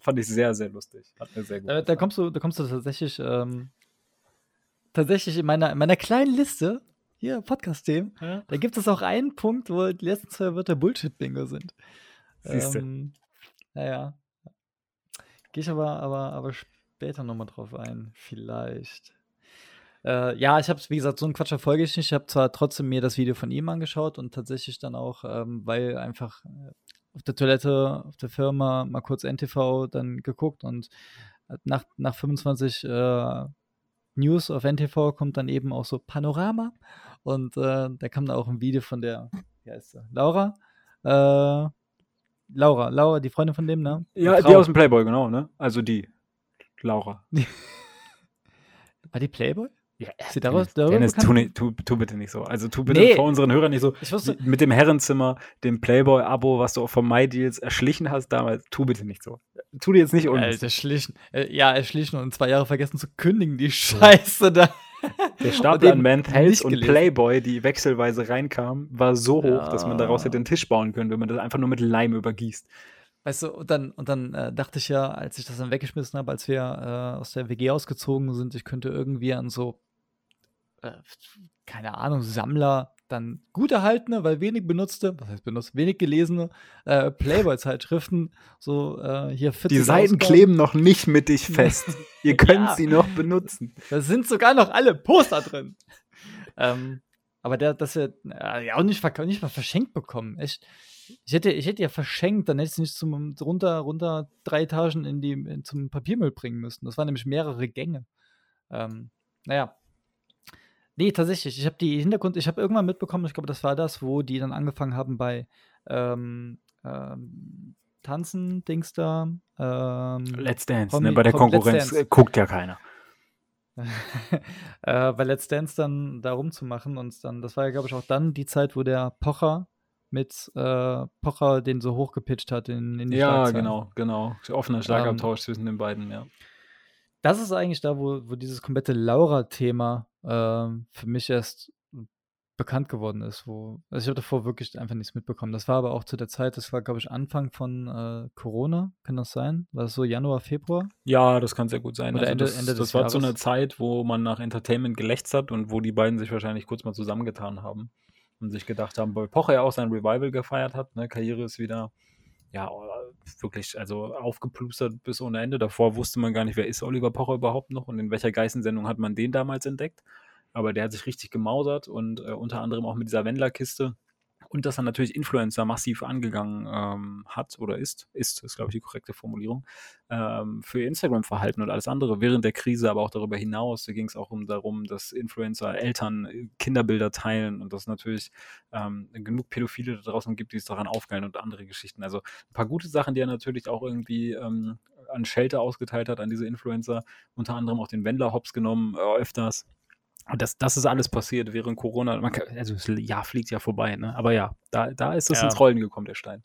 Fand ich sehr, sehr lustig. Hat mir sehr gut da, da kommst du, da kommst du tatsächlich ähm, tatsächlich in meiner, in meiner kleinen Liste hier, Podcast-Themen, ja. da gibt es auch einen Punkt, wo die letzten zwei Wörter Bullshit-Bingo sind. Siehst du. Ähm, naja. Gehe ich aber, aber, aber später nochmal drauf ein. Vielleicht. Äh, ja, ich habe wie gesagt, so einen Quatsch verfolge ich nicht. Ich habe zwar trotzdem mir das Video von ihm angeschaut und tatsächlich dann auch, ähm, weil einfach äh, auf der Toilette, auf der Firma mal kurz NTV dann geguckt und nach, nach 25 äh, News auf NTV kommt dann eben auch so Panorama. Und äh, da kam da auch ein Video von der, wie heißt sie, Laura. Äh, Laura, Laura, die Freundin von dem, ne? Ja, die aus dem Playboy, genau, ne? Also die, Laura. War die Playboy? Ja, Sie daraus, Dennis, tu, tu, tu bitte nicht so. Also tu bitte Nee. vor unseren Hörern nicht so. Wusste, Mit dem Herrenzimmer, dem Playboy-Abo, was du auch von MyDeals erschlichen hast damals, tu bitte nicht so. Tu dir jetzt nicht un. Alter, schlichen. Äh, ja, erschlichen und zwei Jahre vergessen zu kündigen, die Scheiße da. Der Stapel an eben Men's Health nicht und. Playboy, die wechselweise reinkam, war so hoch, dass man daraus Ja. hätte einen Tisch bauen können, wenn man das einfach nur mit Leim übergießt. Weißt du, und dann, und dann äh, dachte ich ja, als ich das dann weggeschmissen habe, als wir äh, aus der WG ausgezogen sind, ich könnte irgendwie an so, äh, keine Ahnung, Sammler dann gut erhaltene, weil wenig benutzte, was heißt benutzt, wenig gelesene äh, Playboy-Zeitschriften, so äh, hier 40 Die Seiten Ausgaben. kleben noch nicht mittig fest. Ihr könnt Ja. sie noch benutzen. Da sind sogar noch alle Poster drin. ähm, aber der, das ja, äh, ja auch nicht, nicht mal verschenkt bekommen. Echt. Ich hätte, ich hätte ja verschenkt, dann hätte ich es nicht zum, runter, runter drei Etagen in die, in, zum Papiermüll bringen müssen. Das waren nämlich mehrere Gänge. Ähm, naja. Nee, tatsächlich. Ich habe die Hintergrund, ich habe irgendwann mitbekommen, ich glaube, das war das, wo die dann angefangen haben bei ähm, ähm, Tanzen, Dings da. Ähm, Let's Dance, ne? Bei der Konkurrenz äh, guckt ja keiner. äh, bei Let's Dance dann da rumzumachen. Und dann, das war ja, glaube ich, auch dann die Zeit, wo der Pocher mit äh, Pocher den so hochgepitcht hat in, in die Ja, genau, genau. Offener Schlagabtausch zwischen den beiden, ja. Das ist eigentlich da, wo, wo dieses komplette Laura-Thema ähm, für mich erst bekannt geworden ist. Wo, also ich habe davor wirklich einfach nichts mitbekommen. Das war aber auch zu der Zeit, das war, glaube ich, Anfang von äh, Corona, kann das sein? War das so Januar, Februar? Ja, das kann sehr gut sein. Oder Also Ende- das, Ende das war zu einer. Zeit, wo man nach Entertainment gelächzt hat und wo die beiden sich wahrscheinlich kurz mal zusammengetan haben und sich gedacht haben, weil Pocher ja auch sein Revival gefeiert hat. Ne? Karriere ist wieder, ja, wirklich, also aufgeplustert bis ohne Ende. Davor wusste man gar nicht, wer ist Oliver Pocher überhaupt noch und in welcher Geistensendung hat man den damals entdeckt. Aber der hat sich richtig gemausert und äh, unter anderem auch mit dieser Wendler-Kiste. Und dass er natürlich Influencer massiv angegangen ähm, hat oder ist, ist, ist glaube ich die korrekte Formulierung, ähm, für Instagram-Verhalten und alles andere während der Krise, aber auch darüber hinaus. Da ging es auch um darum, dass Influencer Eltern äh, Kinderbilder teilen und dass es natürlich ähm, genug Pädophile da draußen gibt, die es daran aufgeilen und andere Geschichten. Also ein paar gute Sachen, die er natürlich auch irgendwie ähm, an Shelter ausgeteilt hat, an diese Influencer, unter anderem auch den Wendler Hops genommen, äh, öfters. Und das, das ist alles passiert während Corona. Man kann, also das Jahr fliegt ja vorbei, ne? Aber ja, da, da ist es Ja. ins Rollen gekommen, der Stein.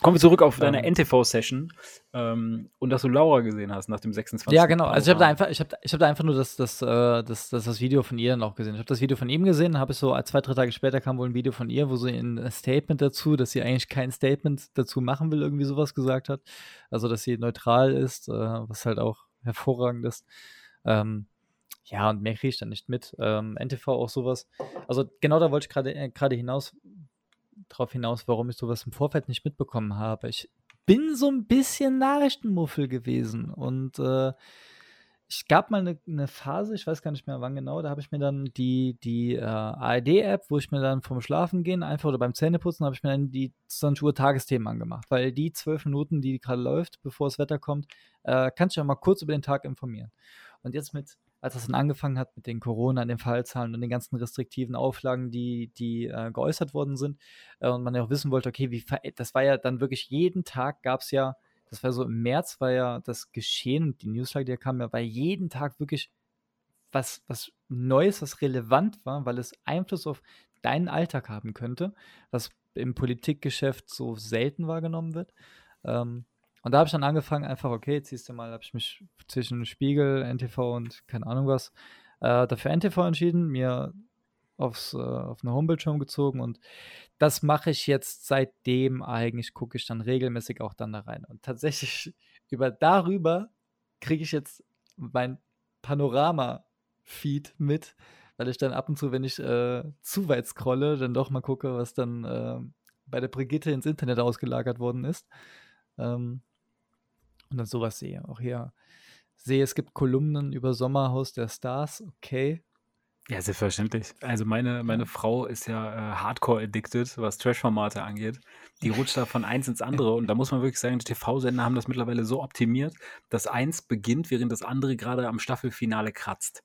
Kommen wir zurück auf deine Ähm. NTV-Session ähm, und dass du Laura gesehen hast nach dem 26. Ja, genau. Also ich habe da einfach, ich ich hab da einfach nur das, das, äh, das, das, das Video von ihr dann auch gesehen. Ich habe das Video von ihm gesehen, habe ich so zwei, drei Tage später kam wohl ein Video von ihr, wo sie ein Statement dazu, dass sie eigentlich kein Statement dazu machen will, irgendwie sowas gesagt hat. Also dass sie neutral ist, äh, was halt auch hervorragend ist. Ähm, ja, und mehr kriege ich dann nicht mit. Ähm, NTV auch sowas. Also genau da wollte ich gerade äh, hinaus drauf hinaus, warum ich sowas im Vorfeld nicht mitbekommen habe. Ich bin so ein bisschen Nachrichtenmuffel gewesen und äh, ich gab mal eine ne Phase, ich weiß gar nicht mehr wann genau, da habe ich mir dann die, die äh, ARD-App, wo ich mir dann vom Schlafengehen einfach oder beim Zähneputzen habe ich mir dann die 20 Uhr Tagesthemen angemacht, weil die zwölf Minuten, die gerade läuft, bevor das Wetter kommt, äh, kannst du ja mal kurz über den Tag informieren. Und jetzt mit, als das dann angefangen hat mit den Corona, den Fallzahlen und den ganzen restriktiven Auflagen, die, die äh, geäußert worden sind, äh, und man ja auch wissen wollte, okay, wie das war ja dann wirklich jeden Tag gab es ja, das war so im März war ja das Geschehen und die Newslage, die kam ja, war jeden Tag wirklich was, was Neues, was relevant war, weil es Einfluss auf deinen Alltag haben könnte, was im Politikgeschäft so selten wahrgenommen wird. Ähm, und da habe ich dann angefangen, einfach, okay, jetzt siehst du mal, habe ich mich zwischen Spiegel, NTV und keine Ahnung was, äh, dafür NTV entschieden, mir aufs, äh, auf eine Homepage umgezogen und das mache ich jetzt seitdem eigentlich, gucke ich dann regelmäßig auch dann da rein. Und tatsächlich über darüber kriege ich jetzt mein Panorama-Feed mit, weil ich dann ab und zu, wenn ich äh, zu weit scrolle, dann doch mal gucke, was dann äh, bei der Brigitte ins Internet ausgelagert worden ist. Ähm, und dann sowas sehe. Auch hier sehe, es gibt Kolumnen über Sommerhaus der Stars, okay. Ja, selbstverständlich. Also meine, meine Frau ist ja äh, hardcore-addicted, was Trash-Formate angeht. Die rutscht da von eins ins andere und da muss man wirklich sagen, die TV-Sender haben das mittlerweile so optimiert, dass eins beginnt, während das andere gerade am Staffelfinale kratzt.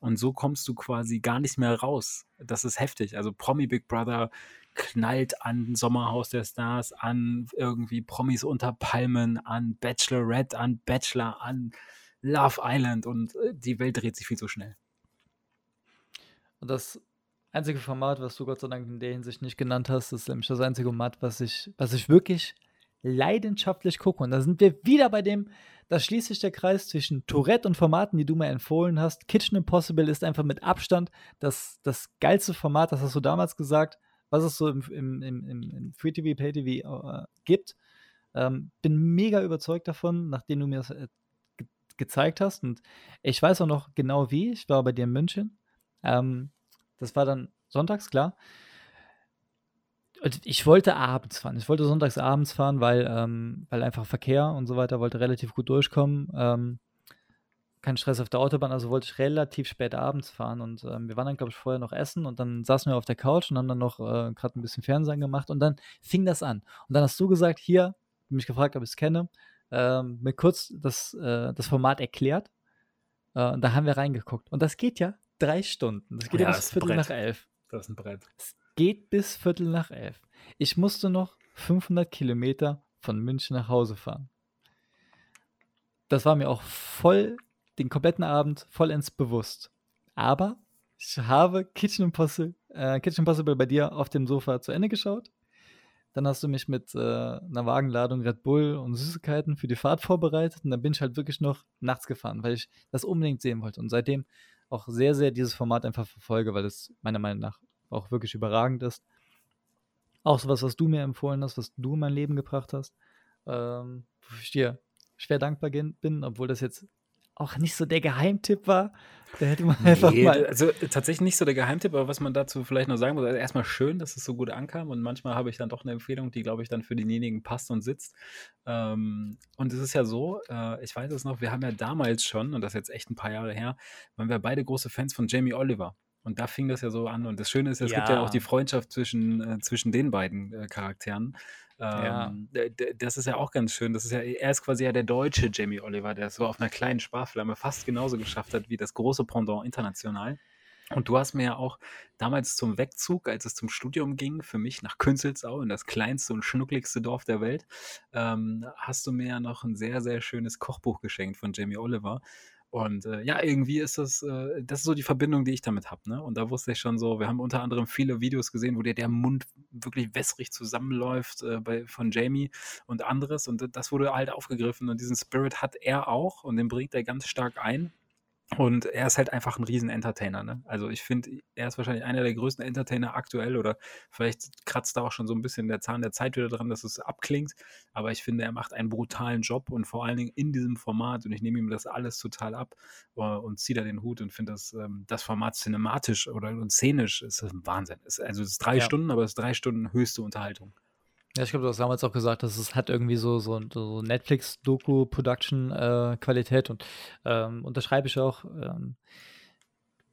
Und so kommst du quasi gar nicht mehr raus. Das ist heftig. Also Promi Big Brother knallt an Sommerhaus der Stars, an irgendwie Promis unter Palmen, an Bachelorette, an Bachelor, an Love Island und äh, die Welt dreht sich viel zu schnell. Und das einzige Format, was du Gott sei Dank in der Hinsicht nicht genannt hast, ist nämlich das einzige Format, was ich, was ich wirklich leidenschaftlich gucke. Und da sind wir wieder bei dem, da schließt sich der Kreis zwischen Tourette und Formaten, die du mir empfohlen hast. Kitchen Impossible ist einfach mit Abstand das, das geilste Format, das hast du damals gesagt, was es so im, im, im, im Free TV, Pay TV äh, gibt. Ähm, bin mega überzeugt davon, nachdem du mir das äh, ge gezeigt hast. Und ich weiß auch noch genau wie. Ich war bei dir in München ähm, das war dann sonntags, klar. Ich wollte abends fahren. Ich wollte sonntags abends fahren, weil, ähm, weil einfach Verkehr und so weiter wollte relativ gut durchkommen. Kein Stress auf der Autobahn, also wollte ich relativ spät abends fahren. Und ähm, wir waren dann, glaube ich, vorher noch essen und dann saßen wir auf der Couch und haben dann noch äh, gerade ein bisschen Fernsehen gemacht und dann fing das an. Und dann hast du gesagt, hier, mich gefragt, ob ich es kenne, ähm, mir kurz das, äh, das Format erklärt. Äh, und da haben wir reingeguckt. Und das geht ja drei Stunden. Das geht ja, ja bis Viertel Brett. nach elf. Das ist ein Brett. Es geht bis Viertel nach elf. Ich musste noch 500 Kilometer von München nach Hause fahren. Das war mir auch voll den kompletten Abend vollends bewusst. Aber ich habe Kitchen Impossible, äh, Kitchen Impossible bei dir auf dem Sofa zu Ende geschaut. Dann hast du mich mit äh, einer Wagenladung Red Bull und Süßigkeiten für die Fahrt vorbereitet. Und dann bin ich halt wirklich noch nachts gefahren, weil ich das unbedingt sehen wollte. Und seitdem auch sehr, sehr dieses Format einfach verfolge, weil es meiner Meinung nach auch wirklich überragend ist. Auch sowas, was du mir empfohlen hast, was du in mein Leben gebracht hast, ähm, wofür ich dir schwer dankbar bin, obwohl das jetzt auch nicht so der Geheimtipp war. Da hätte man einfach nee, mal. Also tatsächlich nicht so der Geheimtipp, aber was man dazu vielleicht noch sagen muss, also erstmal schön, dass es so gut ankam und manchmal habe ich dann doch eine Empfehlung, die, glaube ich, dann für denjenigen passt und sitzt. Ähm, und es ist ja so, äh, ich weiß es noch, wir haben ja damals schon, und das ist jetzt echt ein paar Jahre her, waren wir beide große Fans von Jamie Oliver. Und da fing das ja so an. Und das Schöne ist, es ja. gibt ja auch die Freundschaft zwischen, äh, zwischen den beiden äh, Charakteren. Ja. Ähm, das ist ja auch ganz schön. Das ist ja, er ist quasi ja der deutsche Jamie Oliver, der es so auf einer kleinen Sparflamme fast genauso geschafft hat wie das große Pendant international. Und du hast mir ja auch damals zum Wegzug, als es zum Studium ging, für mich nach Künzelsau, in das kleinste und schnuckligste Dorf der Welt, ähm, hast du mir ja noch ein sehr, sehr schönes Kochbuch geschenkt von Jamie Oliver. Und äh, ja, irgendwie ist das, äh, das ist so die Verbindung, die ich damit habe. Ne? Und da wusste ich schon so, wir haben unter anderem viele Videos gesehen, wo dir der Mund wirklich wässrig zusammenläuft äh, bei, von Jamie und anderes. Und das wurde halt aufgegriffen. Und diesen Spirit hat er auch und den bringt er ganz stark ein. Und er ist halt einfach ein Riesen-Entertainer. Ne? Also ich finde, er ist wahrscheinlich einer der größten Entertainer aktuell oder vielleicht kratzt da auch schon so ein bisschen der Zahn der Zeit wieder dran, dass es abklingt. Aber ich finde, er macht einen brutalen Job und vor allen Dingen in diesem Format und ich nehme ihm das alles total ab uh, und ziehe da den Hut und finde das, ähm, das Format cinematisch oder und szenisch ist ein Wahnsinn. Ist, also es ist drei ja. Stunden, aber es ist drei Stunden höchste Unterhaltung. Ja, ich glaube, du hast damals auch gesagt, dass es hat irgendwie so, so, so Netflix-Doku-Production-Qualität äh, und ähm, unterschreibe ich auch. Ähm,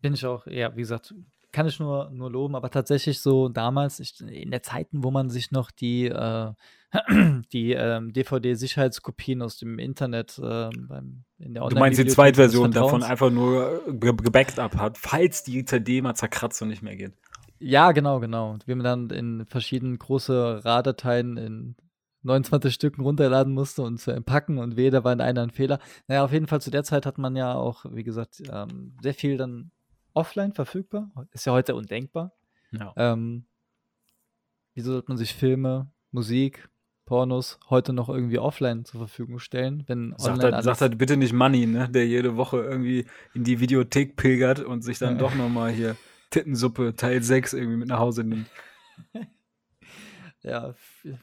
bin ich auch, ja, wie gesagt, kann ich nur, nur loben, aber tatsächlich so damals, ich, in der Zeiten, wo man sich noch die, äh, die ähm, DVD-Sicherheitskopien aus dem Internet äh, beim, in der Online Du meinst die Zweitversion davon einfach nur gebackt up hat, falls die CD mal zerkratzt und nicht mehr geht. Ja, genau, genau. Wie man dann in verschiedenen große RAR-Dateien in 29 Stücken runterladen musste und zu entpacken und weder war in einer ein Fehler. Naja, auf jeden Fall zu der Zeit hat man ja auch, wie gesagt, ähm, sehr viel dann offline verfügbar. Ist ja heute undenkbar. Ja. Ähm, wieso sollte man sich Filme, Musik, Pornos heute noch irgendwie offline zur Verfügung stellen, wenn sagt online halt, sagt halt bitte nicht Money, ne, der jede Woche irgendwie in die Videothek pilgert und sich dann ja. doch nochmal hier Tittensuppe Teil 6 irgendwie mit nach Hause nimmt. ja,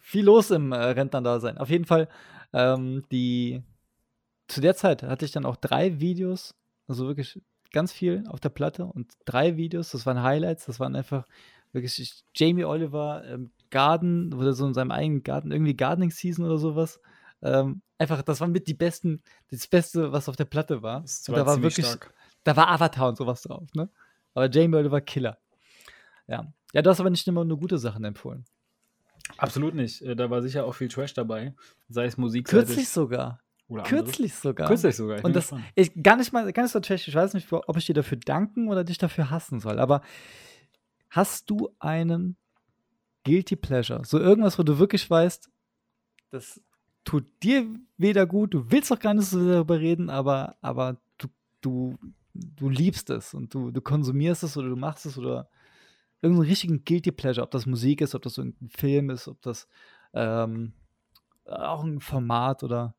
viel los im äh, Rentnerdasein. Auf jeden Fall, ähm, die zu der Zeit hatte ich dann auch drei Videos, also wirklich ganz viel auf der Platte und drei Videos, das waren Highlights, das waren einfach wirklich Jamie Oliver ähm, Garden, oder so in seinem eigenen Garten, irgendwie Gardening Season oder sowas. Ähm, einfach, das waren mit die besten, das Beste, was auf der Platte war. Das war da war wirklich, stark. da war Avatar und sowas drauf, ne? Aber Jamie Oliver Killer. Ja. Ja, du hast aber nicht immer nur gute Sachen empfohlen. Absolut nicht. Äh, da war sicher auch viel Trash dabei. Sei es Musik. Kürzlich sogar. Oder Kürzlich sogar. Kürzlich sogar. Ich Und das, ich, gar nicht mal, gar nicht so trash. Ich weiß nicht, ob ich dir dafür danken oder dich dafür hassen soll. Aber hast du einen Guilty Pleasure? So irgendwas, wo du wirklich weißt, das tut dir weder gut, du willst doch gar nicht so darüber reden, aber, aber du, du, du liebst es und du, du konsumierst es oder du machst es oder irgendeinen richtigen Guilty Pleasure, ob das Musik ist, ob das irgendein Film ist, ob das ähm, auch ein Format oder.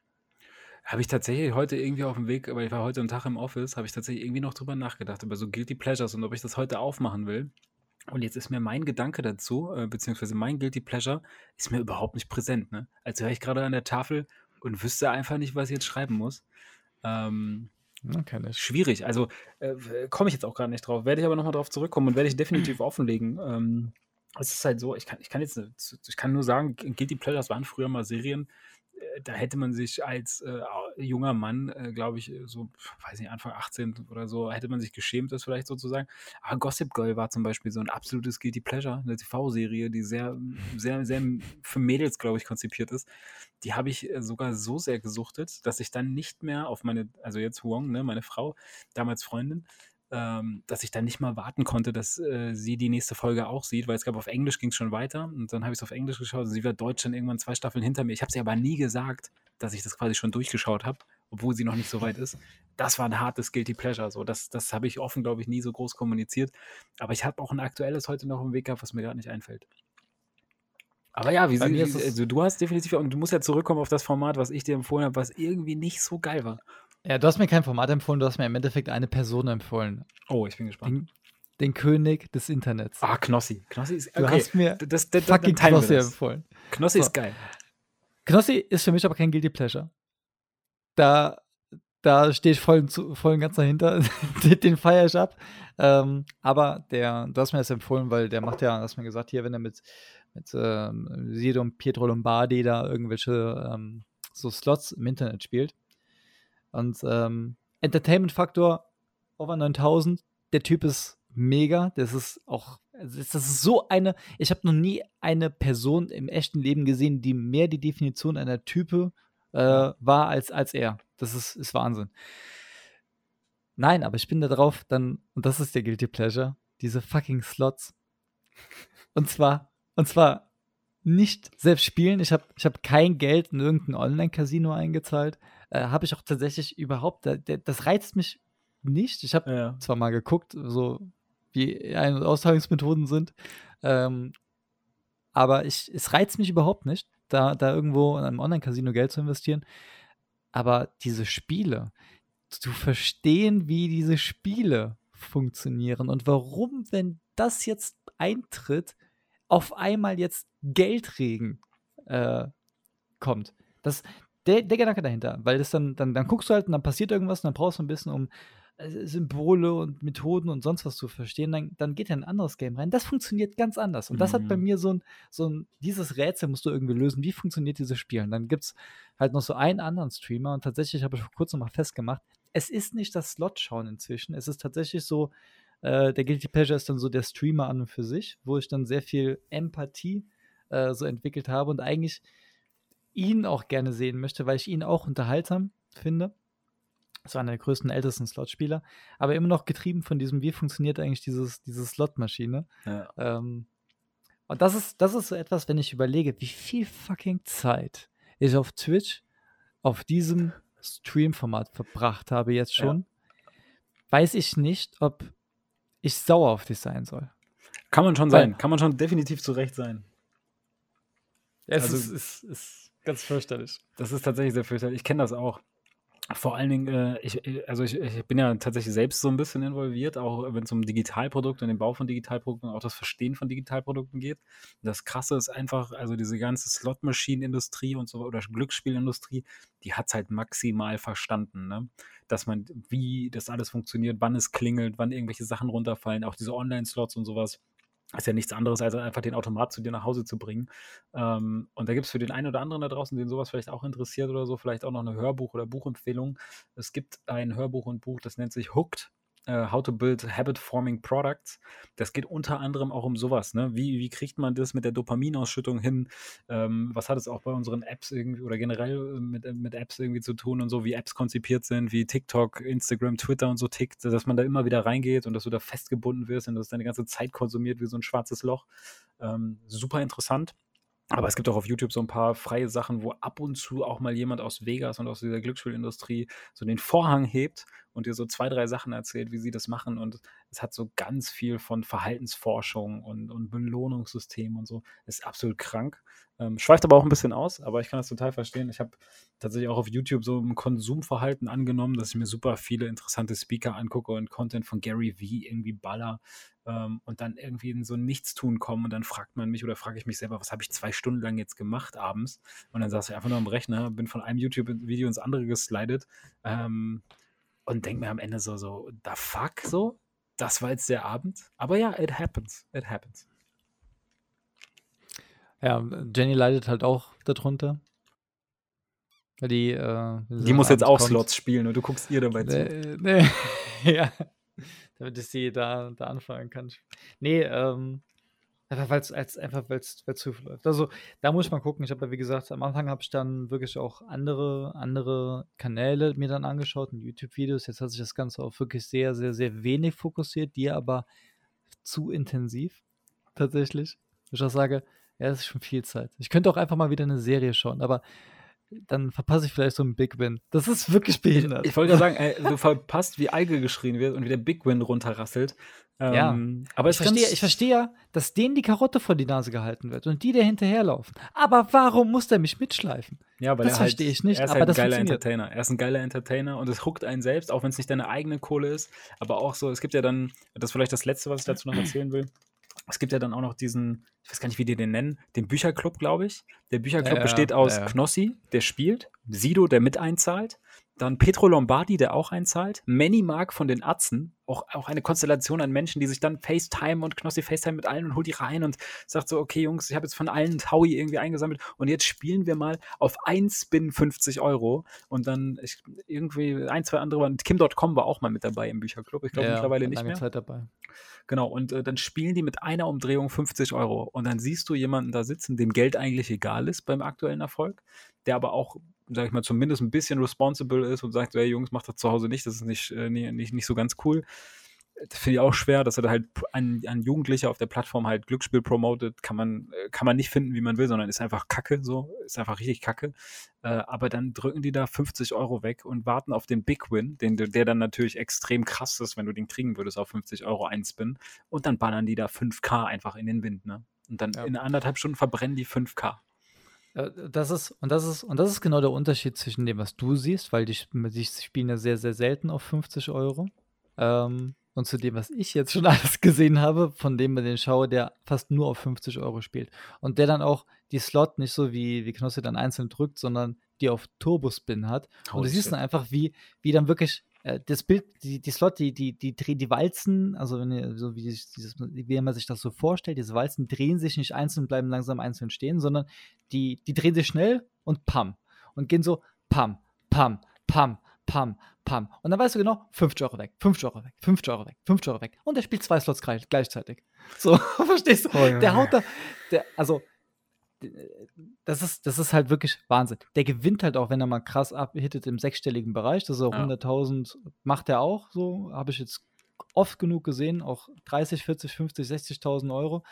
Habe ich tatsächlich heute irgendwie auf dem Weg, aber ich war heute einen Tag im Office, habe ich tatsächlich irgendwie noch drüber nachgedacht, über so Guilty Pleasures und ob ich das heute aufmachen will. Und jetzt ist mir mein Gedanke dazu, äh, beziehungsweise mein Guilty Pleasure, ist mir überhaupt nicht präsent. Ne? Als wäre ich gerade an der Tafel und wüsste einfach nicht, was ich jetzt schreiben muss. Ähm, Okay, schwierig. Also äh, komme ich jetzt auch gar nicht drauf. Werde ich aber nochmal drauf zurückkommen und werde ich definitiv offenlegen. Ähm, es ist halt so, ich kann, ich kann jetzt, ich kann nur sagen, Guilty Pleasures waren früher mal Serien, äh, da hätte man sich als äh, junger Mann, äh, glaube ich, so, weiß nicht, Anfang 18 oder so, hätte man sich geschämt, das vielleicht sozusagen. Aber Gossip Girl war zum Beispiel so ein absolutes Guilty Pleasure, eine TV-Serie, die sehr, sehr, sehr für Mädels, glaube ich, konzipiert ist. Die habe ich äh, sogar so sehr gesuchtet, dass ich dann nicht mehr auf meine, also jetzt Huang, ne, meine Frau, damals Freundin, ähm, dass ich dann nicht mal warten konnte, dass äh, sie die nächste Folge auch sieht, weil es gab auf Englisch ging es schon weiter und dann habe ich es auf Englisch geschaut und sie war Deutsch dann irgendwann zwei Staffeln hinter mir. Ich habe sie aber nie gesagt, dass ich das quasi schon durchgeschaut habe, obwohl sie noch nicht so weit ist. Das war ein hartes Guilty Pleasure. So. Das, das habe ich offen, glaube ich, nie so groß kommuniziert. Aber ich habe auch ein aktuelles heute noch im Weg gehabt, was mir gerade nicht einfällt. Aber ja, wie, wie also du hast definitiv, und du musst ja zurückkommen auf das Format, was ich dir empfohlen habe, was irgendwie nicht so geil war. Ja, du hast mir kein Format empfohlen, du hast mir im Endeffekt eine Person empfohlen. Oh, ich bin gespannt. Den, den König des Internets. Ah, Knossi. Knossi ist okay. Du hast mir das, das, fucking Knossi empfohlen. Knossi so. ist geil. Knossi ist für mich aber kein Guilty Pleasure. Da, da stehe ich voll, voll und ganz dahinter. den feiere ich ab. Ähm, aber der, du hast mir das empfohlen, weil der macht ja, hast mir gesagt, hier, wenn er mit, mit ähm, Sido und Pietro Lombardi da irgendwelche ähm, so Slots im Internet spielt, und ähm, Entertainment-Faktor over 9000, der Typ ist mega. Das ist auch, das ist so eine, ich habe noch nie eine Person im echten Leben gesehen, die mehr die Definition einer Type äh, war als, als er. Das ist, ist Wahnsinn. Nein, aber ich bin da drauf, dann, und das ist der Guilty Pleasure, diese fucking Slots. Und zwar, und zwar nicht selbst spielen. Ich habe ich hab kein Geld in irgendein Online-Casino eingezahlt äh, habe ich auch tatsächlich überhaupt, das reizt mich nicht. Ich habe ja. zwar mal geguckt, so wie Ein- und Austragungsmethoden sind, ähm, aber ich, es reizt mich überhaupt nicht, da, da irgendwo in einem Online-Casino Geld zu investieren. Aber diese Spiele, zu verstehen, wie diese Spiele funktionieren und warum, wenn das jetzt eintritt, auf einmal jetzt Geldregen äh, kommt. Das, der, der Gedanke dahinter, weil das dann, dann, dann guckst du halt und dann passiert irgendwas und dann brauchst du ein bisschen, um äh, Symbole und Methoden und sonst was zu verstehen, dann, dann geht ja ein anderes Game rein. Das funktioniert ganz anders. Und das hat bei mhm. mir so ein, so ein, dieses Rätsel musst du irgendwie lösen. Wie funktioniert dieses Spiel? Und dann gibt es halt noch so einen anderen Streamer und tatsächlich habe ich vor kurzem mal festgemacht, es ist nicht das Slot-Schauen inzwischen. Es ist tatsächlich so, äh, der Guilty Pleasure ist dann so der Streamer an und für sich, wo ich dann sehr viel Empathie äh, so entwickelt habe und eigentlich ihn auch gerne sehen möchte, weil ich ihn auch unterhaltsam finde. So einer der größten, ältesten Slot-Spieler, aber immer noch getrieben von diesem, wie funktioniert eigentlich dieses, diese Slot-Maschine. Ja. Ähm, und das ist, das ist so etwas, wenn ich überlege, wie viel fucking Zeit ich auf Twitch auf diesem Stream-Format verbracht habe jetzt schon, ja. weiß ich nicht, ob ich sauer auf dich sein soll. Kann man schon Weil, sein, kann man schon definitiv zu Recht sein. Es also, ist, ist, ist Ganz fürchterlich. Das ist tatsächlich sehr fürchterlich. Ich kenne das auch. Vor allen Dingen, äh, ich, also ich, ich, bin ja tatsächlich selbst so ein bisschen involviert, auch wenn es um Digitalprodukte und den Bau von Digitalprodukten und auch das Verstehen von Digitalprodukten geht. Das Krasse ist einfach, also diese ganze Slot-Machine-Industrie und so oder Glücksspielindustrie, die hat es halt maximal verstanden, ne? dass man, wie das alles funktioniert, wann es klingelt, wann irgendwelche Sachen runterfallen, auch diese Online-Slots und sowas ist ja nichts anderes, als einfach den Automat zu dir nach Hause zu bringen. Ähm, und da gibt es für den einen oder anderen da draußen, den sowas vielleicht auch interessiert oder so, vielleicht auch noch eine Hörbuch- oder Buchempfehlung. Es gibt ein Hörbuch und Buch, das nennt sich Hooked. Äh, How to Build Habit Forming Products. Das geht unter anderem auch um sowas. Ne? Wie, wie kriegt man das mit der Dopaminausschüttung hin? Ähm, was hat es auch bei unseren Apps irgendwie oder generell äh, mit, äh, mit Apps irgendwie zu tun und so, wie Apps konzipiert sind, wie TikTok, Instagram, Twitter und so tickt, dass man da immer wieder reingeht und dass du da festgebunden wirst und dass deine ganze Zeit konsumiert wie so ein schwarzes Loch. Ähm, super interessant. Aber es gibt auch auf YouTube so ein paar freie Sachen, wo ab und zu auch mal jemand aus Vegas und aus dieser Glücksspielindustrie so den Vorhang hebt und dir so zwei, drei Sachen erzählt, wie sie das machen. Und es hat so ganz viel von Verhaltensforschung und, und Belohnungssystem und so. Ist absolut krank. Ähm, schweift aber auch ein bisschen aus, aber ich kann das total verstehen. Ich habe tatsächlich auch auf YouTube so ein Konsumverhalten angenommen, dass ich mir super viele interessante Speaker angucke und Content von Gary Vee irgendwie baller ähm, und dann irgendwie in so ein Nichtstun kommen und dann fragt man mich oder frage ich mich selber, was habe ich zwei Stunden lang jetzt gemacht abends? Und dann saß ich einfach nur am Rechner, bin von einem YouTube-Video ins andere geslidet ähm, und denke mir am Ende so, so, da fuck, so, das war jetzt der Abend. Aber ja, it happens, it happens. Ja, Jenny leidet halt auch darunter. Weil die, äh, die muss jetzt auch kommt. Slots spielen und du guckst ihr dabei zu. Nee, nee. ja. Damit ich sie da, da anfangen kann. Nee, ähm, einfach weil es einfach weil's, weil's zu läuft. Also da muss man gucken. Ich habe ja, wie gesagt, am Anfang habe ich dann wirklich auch andere, andere Kanäle mir dann angeschaut YouTube-Videos. Jetzt hat sich das Ganze auch wirklich sehr, sehr, sehr wenig fokussiert, die aber zu intensiv tatsächlich. Ich auch sage, ja, das ist schon viel Zeit. Ich könnte auch einfach mal wieder eine Serie schauen, aber dann verpasse ich vielleicht so einen Big Win. Das ist wirklich behindert. Ich, ich wollte ja sagen, ey, du verpasst, wie Alge geschrien wird und wie der Big Win runterrasselt. Ähm, ja, aber ich verstehe, ich verstehe ja, dass denen die Karotte vor die Nase gehalten wird und die der hinterherlaufen. Aber warum muss der mich mitschleifen? Ja, aber das halt verstehe ich nicht. Er ist aber halt ein geiler Entertainer. Er ist ein geiler Entertainer und es huckt einen selbst, auch wenn es nicht deine eigene Kohle ist. Aber auch so, es gibt ja dann, das ist vielleicht das Letzte, was ich dazu noch erzählen will es gibt ja dann auch noch diesen, ich weiß gar nicht, wie die den nennen, den Bücherclub, glaube ich. Der Bücherclub ja, besteht aus ja, ja. Knossi, der spielt, Sido, der mit einzahlt, dann Petro Lombardi, der auch einzahlt, Manny Mark von den Atzen, auch, auch eine Konstellation an Menschen, die sich dann FaceTime und Knossi FaceTime mit allen und holt die rein und sagt so, okay Jungs, ich habe jetzt von allen Taui irgendwie eingesammelt und jetzt spielen wir mal auf ein Spin 50 Euro und dann ich, irgendwie ein, zwei andere waren, Kim.com war auch mal mit dabei im Bücherclub, ich glaube mittlerweile nicht mehr. Zeit dabei. Genau, und äh, dann spielen die mit einer Umdrehung 50 Euro. Und dann siehst du jemanden da sitzen, dem Geld eigentlich egal ist beim aktuellen Erfolg, der aber auch, sag ich mal, zumindest ein bisschen responsible ist und sagt, hey Jungs, macht das zu Hause nicht, das ist nicht, äh, nicht, nicht so ganz cool finde ich auch schwer, dass er da halt ein, ein Jugendlicher auf der Plattform halt Glücksspiel promotet, kann man, äh, kann man nicht finden, wie man will, sondern ist einfach Kacke, so, ist einfach richtig Kacke. Äh, aber dann drücken die da 50 Euro weg und warten auf den Big Win, den, der dann natürlich extrem krass ist, wenn du den kriegen würdest auf 50 Euro einspinnen. Und dann ballern die da 5K einfach in den Wind, ne? Und dann ja. in anderthalb Stunden verbrennen die 5K. Das ist, und das ist, und das ist genau der Unterschied zwischen dem, was du siehst, weil die, die spielen ja sehr, sehr selten auf 50 Euro. Ähm, und zu dem, was ich jetzt schon alles gesehen habe, von dem man den schaue, der fast nur auf 50 Euro spielt. Und der dann auch die Slot nicht so wie, wie Knossi dann einzeln drückt, sondern die auf Turbospin hat. Oh, und du siehst dann einfach, wie, wie dann wirklich äh, das Bild, die, die Slot, die, die, die, die, die Walzen, also wenn ihr, so wie, dieses, wie man sich das so vorstellt, diese Walzen drehen sich nicht einzeln, bleiben langsam einzeln stehen, sondern die, die drehen sich schnell und pam. Und gehen so pam, pam, pam, pam, pam. Und dann weißt du genau, 50 Euro weg, 50 Euro weg, 50 Euro weg, 50 Euro weg. Und er spielt zwei Slots gleichzeitig. So, verstehst du? Oh, der haut da, der, also, das ist, das ist halt wirklich Wahnsinn. Der gewinnt halt auch, wenn er mal krass abhittet im sechsstelligen Bereich. Das ist auch ja. 100.000, macht er auch so. Habe ich jetzt oft genug gesehen, auch 30, 40, 50, 60.000 Euro.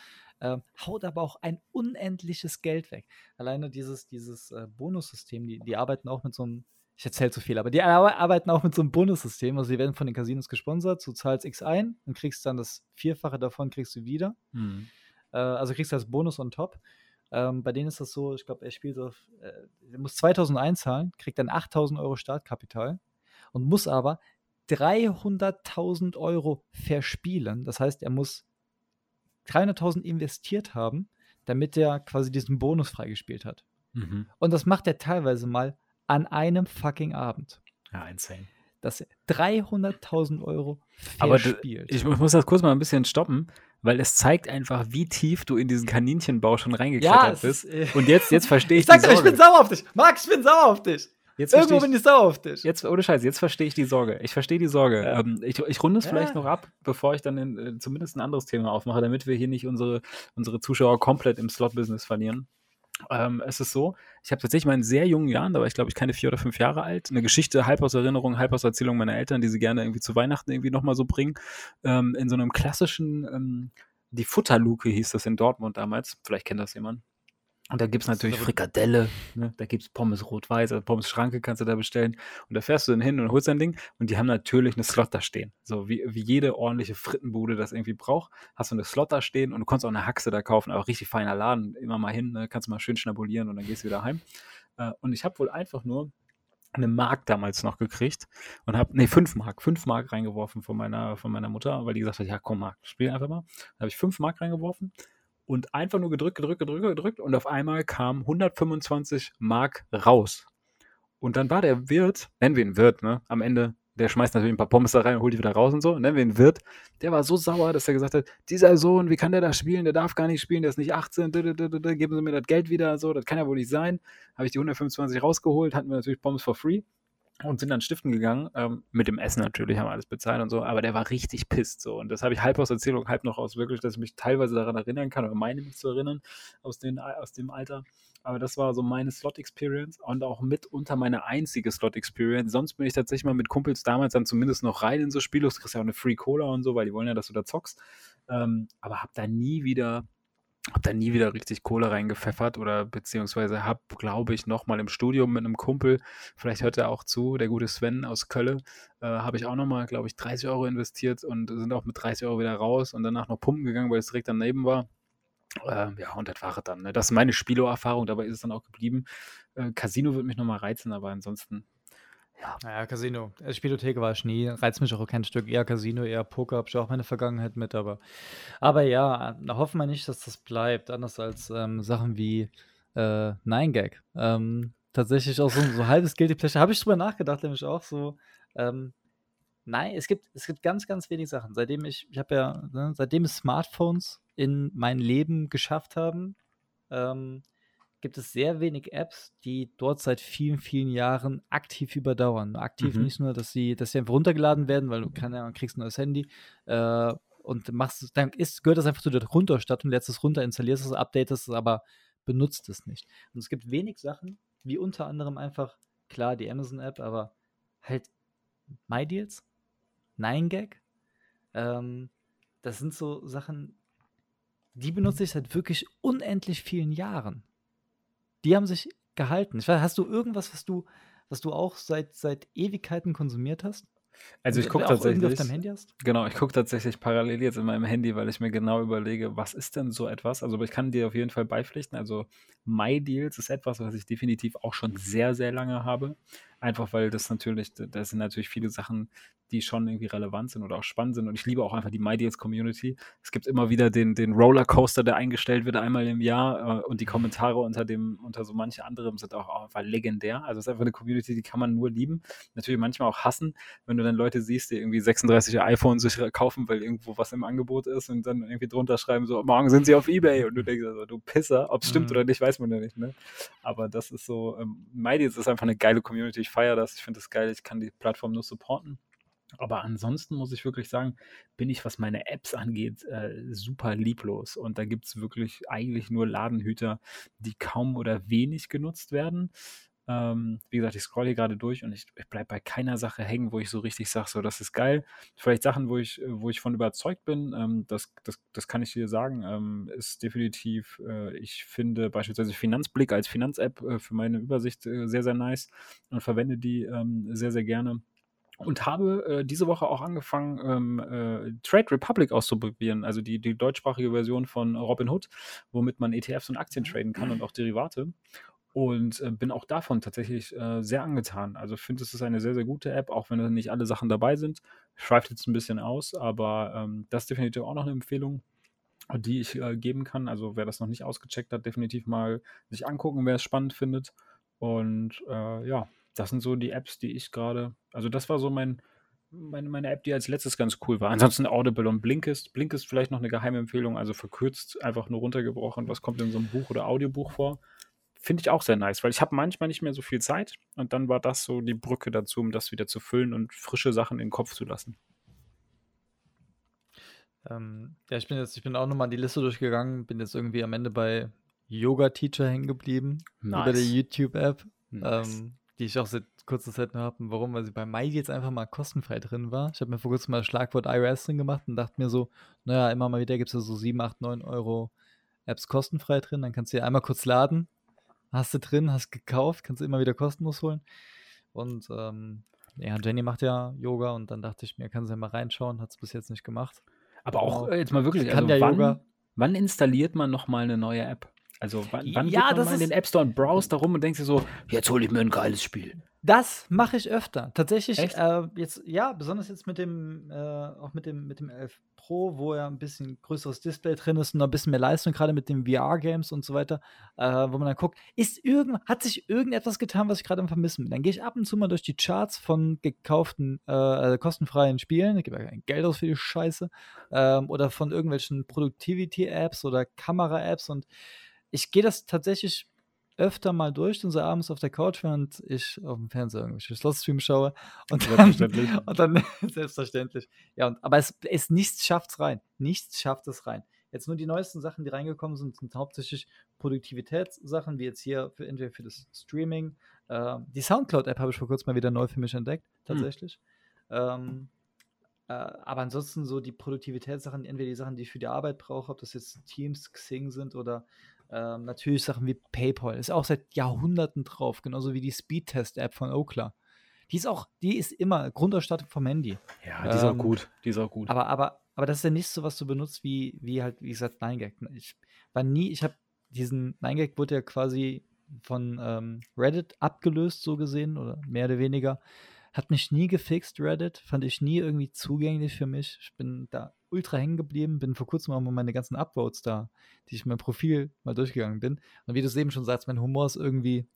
Ähm, haut aber auch ein unendliches Geld weg. Alleine dieses, dieses äh, Bonussystem, die, die arbeiten auch mit so einem ich erzähle zu viel, aber die arbeiten auch mit so einem Bonussystem. Also, die werden von den Casinos gesponsert. Du zahlst X ein und kriegst dann das Vierfache davon kriegst du wieder. Mhm. Äh, also kriegst du als Bonus on top. Ähm, bei denen ist das so, ich glaube, er spielt auf, äh, er muss 2000 einzahlen, kriegt dann 8000 Euro Startkapital und muss aber 300.000 Euro verspielen. Das heißt, er muss 300.000 investiert haben, damit er quasi diesen Bonus freigespielt hat. Mhm. Und das macht er teilweise mal an einem fucking Abend. Ja, insane. Dass er 300.000 Euro verspielt. Aber ich muss das kurz mal ein bisschen stoppen, weil es zeigt einfach, wie tief du in diesen Kaninchenbau schon reingeklettert ja, bist. Ist, äh Und jetzt, jetzt verstehe ich Ich sag dir, ich bin sauer auf dich. Max, ich bin sauer auf dich. Jetzt Irgendwo verstehe bin ich sauer auf dich. Jetzt, ohne Scheiß, jetzt verstehe ich die Sorge. Ich verstehe die Sorge. Ja. Ähm, ich, ich runde es Ja. vielleicht noch ab, bevor ich dann in, äh, zumindest ein anderes Thema aufmache, damit wir hier nicht unsere, unsere Zuschauer komplett im Slot-Business verlieren. Ähm, es ist so, ich habe tatsächlich mal in sehr jungen Jahren, da war ich glaube ich keine vier oder fünf Jahre alt, eine Geschichte halb aus Erinnerung, halb aus Erzählung meiner Eltern, die sie gerne irgendwie zu Weihnachten irgendwie nochmal so bringen, ähm, in so einem klassischen, ähm, die Futterluke hieß das in Dortmund damals, vielleicht kennt das jemand. Und da gibt es natürlich Frikadelle, ne? da gibt es Pommes rot-weiß, also Pommes Schranke kannst du da bestellen. Und da fährst du dann hin und holst dein Ding und die haben natürlich eine Slot da stehen. So wie, wie jede ordentliche Frittenbude das irgendwie braucht, hast du eine Slot da stehen und du kannst auch eine Haxe da kaufen, aber richtig feiner Laden, immer mal hin, ne? kannst du mal schön schnabulieren und dann gehst du wieder heim. Äh, und ich habe wohl einfach nur eine Mark damals noch gekriegt und habe, nee, fünf Mark, fünf Mark reingeworfen von meiner, von meiner Mutter, weil die gesagt hat, ja komm Mark, spiel einfach mal. Da habe ich fünf Mark reingeworfen und einfach nur gedrückt, gedrückt, gedrückt, gedrückt und auf einmal kam 125 Mark raus. Und dann war der Wirt, nennen wir ihn Wirt, ne? Am Ende, der schmeißt natürlich ein paar Pommes da rein und holt die wieder raus und so. Nennen wir ihn Wirt. Der war so sauer, dass er gesagt hat, dieser Sohn, wie kann der da spielen? Der darf gar nicht spielen, der ist nicht 18, dü, dü, dü, dü, dü, geben Sie mir das Geld wieder, so, das kann ja wohl nicht sein. Habe ich die 125 rausgeholt, hatten wir natürlich Pommes for free und sind dann stiften gegangen, ähm, mit dem Essen natürlich, haben wir alles bezahlt und so, aber der war richtig pisst so. Und das habe ich halb aus Erzählung, halb noch aus wirklich, dass ich mich teilweise daran erinnern kann oder meine mich zu erinnern aus, den, aus dem Alter, aber das war so meine Slot-Experience und auch mitunter meine einzige Slot-Experience, sonst bin ich tatsächlich mal mit Kumpels damals dann zumindest noch rein in so Spiele, du kriegst ja auch eine Free Cola und so, weil die wollen ja, dass du da zockst, ähm, aber hab da nie wieder hab da nie wieder richtig Kohle reingepfeffert oder beziehungsweise hab, glaube ich, noch mal im Studium mit einem Kumpel, vielleicht hört er auch zu, der gute Sven aus Kölle, äh, habe ich auch noch mal, glaube ich, 30 Euro investiert und sind auch mit 30 Euro wieder raus und danach noch pumpen gegangen, weil es direkt daneben war. Ähm, ja, und das war es dann. Ne? Das ist meine Spielerfahrung, dabei ist es dann auch geblieben. Äh, Casino wird mich noch mal reizen, aber ansonsten, ja, Naja, Casino. Äh, Spielothek war ich nie. Reizt mich auch kein Stück. Eher Casino, eher Poker. Hab ich auch meine Vergangenheit mit. Aber, aber ja, hoffen wir nicht, dass das bleibt. Anders als ähm, Sachen wie äh, Nine Gag. Ähm, tatsächlich auch so, so halbes Guilty Pleasure. Habe ich drüber nachgedacht, nämlich auch so. Ähm, nein, es gibt, es gibt ganz, ganz wenig Sachen. Seitdem ich, ich habe ja, ne, seitdem es Smartphones in mein Leben geschafft haben, ähm, gibt es sehr wenig Apps, die dort seit vielen, vielen Jahren aktiv überdauern. Aktiv Mhm. nicht nur, dass sie, dass sie einfach runtergeladen werden, weil du keine Ahnung, kriegst ein neues Handy äh, und machst dann ist, gehört das einfach zu der Runterstattung, lädst es runter, installierst es, updatest es, aber benutzt es nicht. Und es gibt wenig Sachen, wie unter anderem einfach, klar, die Amazon-App, aber halt MyDeals, 9gag, ähm, das sind so Sachen, die benutze ich seit wirklich unendlich vielen Jahren. Die haben sich gehalten. Weiß, hast du irgendwas, was du, was du auch seit, seit Ewigkeiten konsumiert hast? also ich gucke tatsächlich. auf deinem Handy hast? Genau, ich gucke tatsächlich parallel jetzt in meinem Handy, weil ich mir genau überlege, was ist denn so etwas? Also, ich kann dir auf jeden Fall beipflichten. Also, MyDeals ist etwas, was ich definitiv auch schon sehr, sehr lange habe. Einfach weil das natürlich, das sind natürlich viele Sachen, die schon irgendwie relevant sind oder auch spannend sind. Und ich liebe auch einfach die MyDeals-Community. Es gibt immer wieder den, den Rollercoaster, der eingestellt wird einmal im Jahr. Äh, und die Kommentare unter dem, unter so manche anderem sind auch einfach legendär. Also, es ist einfach eine Community, die kann man nur lieben. Natürlich manchmal auch hassen, wenn du dann Leute siehst, die irgendwie 36 iPhones sich kaufen, weil irgendwo was im Angebot ist und dann irgendwie drunter schreiben, so, morgen sind sie auf Ebay. Und du denkst also, du Pisser, ob es stimmt Mhm. oder nicht, weiß man ja nicht, ne? Aber das ist so, ähm, MyDeals ist einfach eine geile Community. Ich feiere das, ich finde das geil, ich kann die Plattform nur supporten. Aber ansonsten muss ich wirklich sagen, bin ich, was meine Apps angeht, äh, super lieblos. Und da gibt es wirklich eigentlich nur Ladenhüter, die kaum oder wenig genutzt werden. Ähm, wie gesagt, ich scrolle hier gerade durch und ich, ich bleibe bei keiner Sache hängen, wo ich so richtig sage, so, das ist geil. Vielleicht Sachen, wo ich, wo ich von überzeugt bin, ähm, das, das, das kann ich dir sagen, ähm, ist definitiv, äh, ich finde beispielsweise Finanzblick als Finanz-App äh, für meine Übersicht äh, sehr, sehr nice und verwende die ähm, sehr, sehr gerne. Und habe äh, diese Woche auch angefangen, ähm, äh, Trade Republic auszuprobieren, also die, die deutschsprachige Version von Robinhood, womit man ETFs und Aktien traden kann und auch Derivate. Und äh, bin auch davon tatsächlich äh, sehr angetan. Also finde, es ist eine sehr, sehr gute App, auch wenn da nicht alle Sachen dabei sind. Schweift jetzt ein bisschen aus, aber ähm, das ist definitiv auch noch eine Empfehlung, die ich äh, geben kann. Also wer das noch nicht ausgecheckt hat, definitiv mal sich angucken, wer es spannend findet. Und äh, ja, das sind so die Apps, die ich gerade, also das war so mein, meine, meine App, die als letztes ganz cool war. Ansonsten Audible und Blinkist. Blinkist vielleicht noch eine geheime Empfehlung, also verkürzt, einfach nur runtergebrochen. Was kommt in so einem Buch oder Audiobuch vor? Finde ich auch sehr nice, weil ich habe manchmal nicht mehr so viel Zeit und dann war das so die Brücke dazu, um das wieder zu füllen und frische Sachen in den Kopf zu lassen. Ähm, ja, ich bin jetzt, ich bin auch nochmal die Liste durchgegangen, bin jetzt irgendwie am Ende bei Yoga Teacher hängen geblieben nice. über die YouTube-App, nice. ähm, die ich auch seit kurzer Zeit nur habe. Warum? Weil sie bei Mai jetzt einfach mal kostenfrei drin war. Ich habe mir vor kurzem mal Schlagwort iOS drin gemacht und dachte mir so, naja, immer mal wieder gibt es ja so 7, 8, 9 Euro Apps kostenfrei drin. Dann kannst du ja einmal kurz laden, hast du drin, hast gekauft, kannst du immer wieder kostenlos holen. Und ähm, ja, Jenny macht ja Yoga und dann dachte ich mir, kann sie ja mal reinschauen, hat es bis jetzt nicht gemacht. Aber auch genau. äh, jetzt mal wirklich, kann also ja wann, Yoga. wann installiert man nochmal eine neue App? Also wann, wann ja, geht man in den App Store und browst da rum und denkst dir so, jetzt hole ich mir ein geiles Spiel. das mache ich öfter. Tatsächlich, äh, jetzt, ja, besonders jetzt mit dem, äh, auch mit dem, mit dem 11 Pro, wo ja ein bisschen größeres Display drin ist und ein bisschen mehr Leistung, gerade mit den VR-Games und so weiter, äh, wo man dann guckt, ist irgend, hat sich irgendetwas getan, was ich gerade am Vermissen bin. Dann gehe ich ab und zu mal durch die Charts von gekauften, äh, also kostenfreien Spielen, ich gebe ja kein Geld aus für die Scheiße, ähm, oder von irgendwelchen Productivity-Apps oder Kamera-Apps und ich gehe das tatsächlich öfter mal durch, dann so abends auf der Couch, während ich auf dem Fernseher irgendwelche Slot-Stream schaue. Und dann, Selbstverständlich. und dann selbstverständlich. Ja, und, aber es, es nichts schafft es rein. Nichts schafft es rein. Jetzt nur die neuesten Sachen, die reingekommen sind, sind hauptsächlich Produktivitätssachen, wie jetzt hier für, entweder für das Streaming. Ähm, die Soundcloud-App habe ich vor kurzem mal wieder neu für mich entdeckt, Hm. tatsächlich. Ähm, äh, aber ansonsten so die Produktivitätssachen, entweder die Sachen, die ich für die Arbeit brauche, ob das jetzt Teams, Xing sind oder ähm, natürlich Sachen wie PayPal. Ist auch seit Jahrhunderten drauf, genauso wie die Speedtest-App von Okla. Die ist auch, die ist immer Grundausstattung vom Handy. Ja, die ist auch Ähm, gut. Die ist auch gut. aber, aber, aber das ist ja nicht so, was du benutzt, wie, wie halt, wie gesagt, 9gag. Ich war nie, ich habe diesen 9gag wurde ja quasi von ähm, Reddit abgelöst, so gesehen, oder mehr oder weniger. Hat mich nie gefixt, Reddit. Fand ich nie irgendwie zugänglich für mich. Ich bin da ultra hängen geblieben, bin vor kurzem auch mal meine ganzen Upvotes da, die ich in meinem Profil mal durchgegangen bin. Und wie du es eben schon sagst, mein Humor ist irgendwie,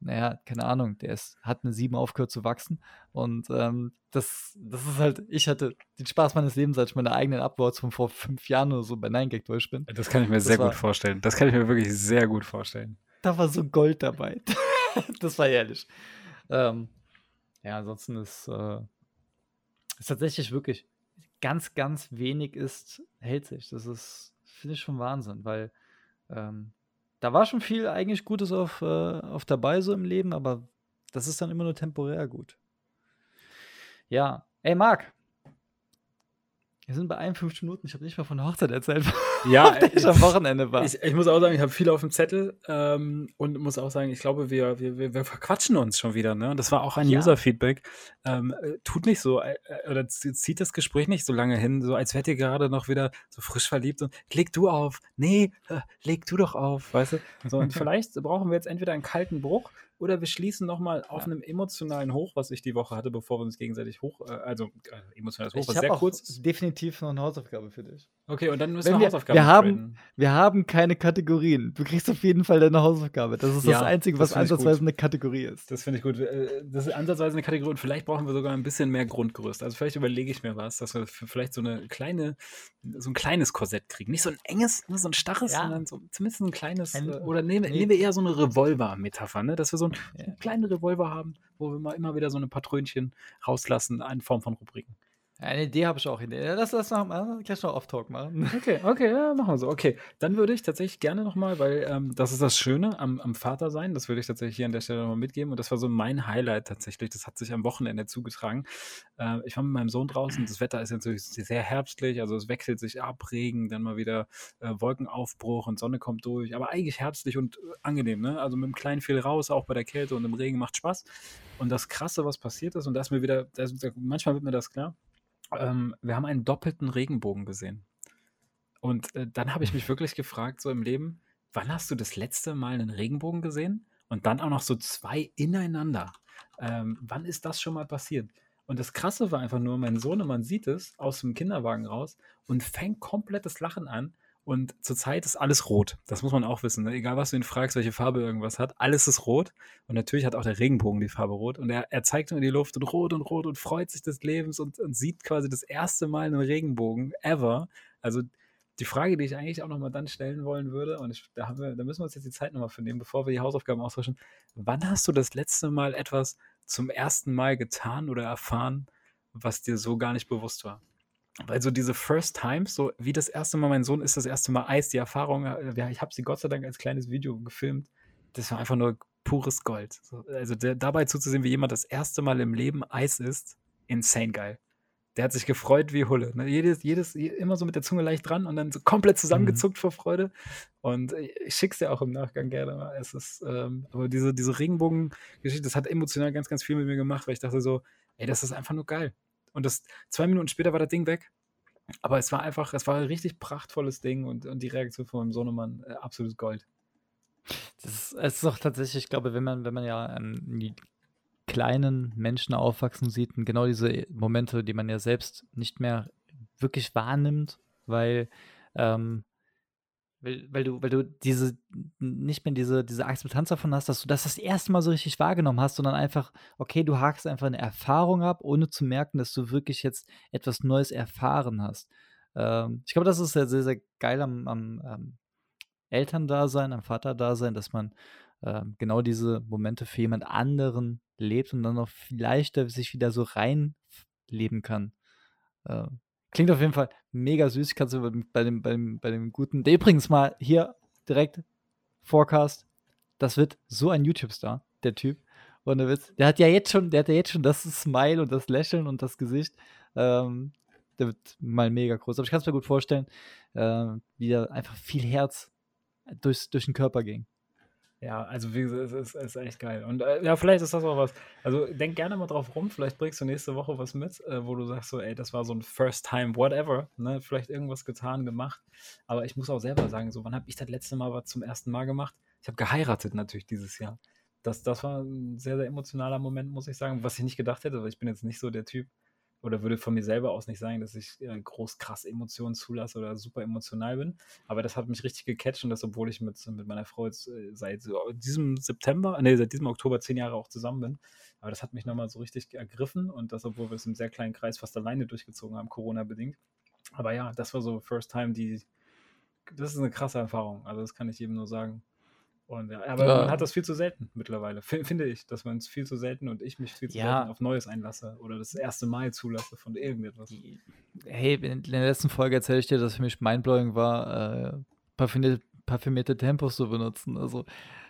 naja, keine Ahnung, der ist, hat eine 7 aufgehört zu wachsen. Und ähm, das, das ist halt, ich hatte den Spaß meines Lebens, als ich meine eigenen Upvotes von vor fünf Jahren oder so bei 9gag durch bin. das kann ich mir Das sehr war, gut vorstellen. Das kann ich mir wirklich sehr gut vorstellen. da war so Gold dabei. das war ehrlich. Ähm, ja, ansonsten ist, äh, ist tatsächlich wirklich ganz, ganz wenig ist, hält sich. Das ist, finde ich schon Wahnsinn, weil ähm, da war schon viel eigentlich Gutes auf, äh, auf dabei so im Leben, aber das ist dann immer nur temporär gut. Ja, ey Marc, wir sind bei 51 Minuten. Ich habe nicht mal von der Hochzeit erzählt, Ja, ich am Wochenende war. ich, ich muss auch sagen, ich habe viel auf dem Zettel ähm, und muss auch sagen, ich glaube, wir, wir, wir, verquatschen uns schon wieder. Ne? Und das war auch ein Ja. User-Feedback. Ähm, äh, tut nicht so, äh, äh, oder zieht das Gespräch nicht so lange hin, so als wärt ihr gerade noch wieder so frisch verliebt und leg du auf. Nee, äh, leg du doch auf, weißt du? So, und vielleicht brauchen wir jetzt entweder einen kalten Bruch oder wir schließen nochmal auf Ja. einem emotionalen Hoch, was ich die Woche hatte, bevor wir uns gegenseitig hoch, äh, also äh, emotionales Hoch, Ich was sehr auch kurz ist. definitiv noch eine Hausaufgabe für dich. Okay, und dann müssen Wenn wir wir, Hausaufgaben wir, haben, traden. wir haben keine Kategorien. Du kriegst auf jeden Fall deine Hausaufgabe. Das ist das Ja, Einzige, das was finde ich ansatzweise eine Kategorie ist. Das finde ich gut. Äh, Das ist ansatzweise eine Kategorie und vielleicht brauchen wir sogar ein bisschen mehr Grundgerüst. Also vielleicht überlege ich mir was, dass wir vielleicht so eine kleine, so ein kleines Korsett kriegen. Nicht so ein enges, nur so ein starres, Ja. sondern so zumindest ein kleines. Ein- äh, Oder nehmen, nee. nehmen wir eher so eine Revolver-Metapher, ne? Dass wir so einen Ja. kleinen Revolver haben, wo wir mal immer wieder so eine Patrönchen rauslassen in Form von Rubriken. Eine Idee habe ich auch. Lass das noch mal, gleich noch Off-Talk machen. Okay, okay, ja, machen wir so. Okay, dann würde ich tatsächlich gerne nochmal, weil ähm, das ist das Schöne am, am Vater sein, das würde ich tatsächlich hier an der Stelle nochmal mitgeben. Und das war so mein Highlight tatsächlich. Das hat sich am Wochenende zugetragen. Äh, ich war mit meinem Sohn draußen. Das Wetter ist natürlich sehr herbstlich, also es wechselt sich ab, Regen, dann mal wieder äh, Wolkenaufbruch und Sonne kommt durch. Aber eigentlich herbstlich und äh, angenehm, ne? Also mit einem kleinen viel raus, auch bei der Kälte und im Regen macht Spaß. Und das Krasse, was passiert ist, und da ist mir wieder, da ist, manchmal wird mir das klar, ähm, wir haben einen doppelten Regenbogen gesehen. Und äh, dann habe ich mich wirklich gefragt, so im Leben, wann hast du das letzte Mal einen Regenbogen gesehen? Und dann auch noch so zwei ineinander. Ähm, wann ist das schon mal passiert? Und das Krasse war einfach nur, mein Sohn, und man sieht es aus dem Kinderwagen raus und fängt komplettes Lachen an. Und zurzeit ist alles rot. Das muss man auch wissen. Ne? Egal, was du ihn fragst, welche Farbe irgendwas hat, alles ist rot. Und natürlich hat auch der Regenbogen die Farbe rot. Und er, er zeigt nur in die Luft und rot und rot und freut sich des Lebens und, und sieht quasi das erste Mal einen Regenbogen ever. Also die Frage, die ich eigentlich auch nochmal dann stellen wollen würde, und ich, da, wir, da müssen wir uns jetzt die Zeit nochmal für nehmen, bevor wir die Hausaufgaben austauschen. Wann hast du das letzte Mal etwas zum ersten Mal getan oder erfahren, was dir so gar nicht bewusst war? Weil so diese First Times, so wie das erste Mal, mein Sohn ist das erste Mal Eis, die Erfahrung, äh, ich habe sie Gott sei Dank als kleines Video gefilmt, das war einfach nur pures Gold. So, also der, dabei zuzusehen, wie jemand das erste Mal im Leben Eis isst, insane geil. Der hat sich gefreut wie Hulle. Ne? Jedes, jedes, immer so mit der Zunge leicht dran und dann so komplett zusammengezuckt mhm. vor Freude. Und ich schick's dir auch im Nachgang gerne mal. Es ist, ähm, aber diese, diese Regenbogen-Geschichte, das hat emotional ganz, ganz viel mit mir gemacht, weil ich dachte so, ey, das ist einfach nur geil. Und das zwei Minuten später war das Ding weg. Aber es war einfach, es war ein richtig prachtvolles Ding und, und die Reaktion von meinem Sohnemann äh, absolut Gold. Das ist, es ist auch tatsächlich, ich glaube, wenn man, wenn man ja ähm, die kleinen Menschen aufwachsen sieht, und genau diese Momente, die man ja selbst nicht mehr wirklich wahrnimmt, weil ähm, weil, weil, du, weil du diese, nicht mehr diese, diese Akzeptanz davon hast, dass du das das erste Mal so richtig wahrgenommen hast, sondern einfach, okay, du hakst einfach eine Erfahrung ab, ohne zu merken, dass du wirklich jetzt etwas Neues erfahren hast. Ähm, ich glaube, das ist sehr, sehr, sehr geil am, am, am Elterndasein, am Vaterdasein, dass man ähm, genau diese Momente für jemand anderen lebt und dann auch vielleicht sich wieder so reinleben kann. Ähm, Klingt auf jeden Fall mega süß. Kannst du bei dem, bei dem, bei dem guten. Der übrigens mal hier direkt Forecast. Das wird so ein YouTube-Star, der Typ. Und der, Witz, der hat ja jetzt schon, der hat ja jetzt schon das Smile und das Lächeln und das Gesicht. Ähm, der wird mal mega groß. Aber ich kann es mir gut vorstellen, äh, wie da einfach viel Herz durchs, durch den Körper ging. Ja, also wie gesagt, es ist, ist echt geil. Und äh, ja, vielleicht ist das auch was. Also denk gerne mal drauf rum. Vielleicht bringst du nächste Woche was mit, äh, wo du sagst so, ey, das war so ein First Time, whatever. Ne? Vielleicht irgendwas getan, gemacht. Aber ich muss auch selber sagen, so, wann habe ich das letzte Mal was zum ersten Mal gemacht? Ich habe geheiratet natürlich dieses Jahr. Das, das war ein sehr, sehr emotionaler Moment, muss ich sagen, was ich nicht gedacht hätte, weil ich bin jetzt nicht so der Typ, oder würde von mir selber aus nicht sagen, dass ich äh, groß krass Emotionen zulasse oder super emotional bin. Aber das hat mich richtig gecatcht und das, obwohl ich mit, mit meiner Frau jetzt äh, seit so diesem September, nee, seit diesem Oktober zehn Jahre auch zusammen bin. Aber das hat mich nochmal so richtig ergriffen und das, obwohl wir es im sehr kleinen Kreis fast alleine durchgezogen haben, Corona-bedingt. Aber ja, das war so First Time, die, das ist eine krasse Erfahrung. Also das kann ich jedem nur sagen. Und, ja, aber ja. man hat das viel zu selten mittlerweile, finde ich, dass man es viel zu selten und ich mich viel zu ja. selten auf Neues einlasse oder das erste Mal zulasse von irgendetwas. Hey, in der letzten Folge erzähle ich dir, dass für mich mindblowing war, äh, parfümierte, parfümierte Tempos zu benutzen. Also,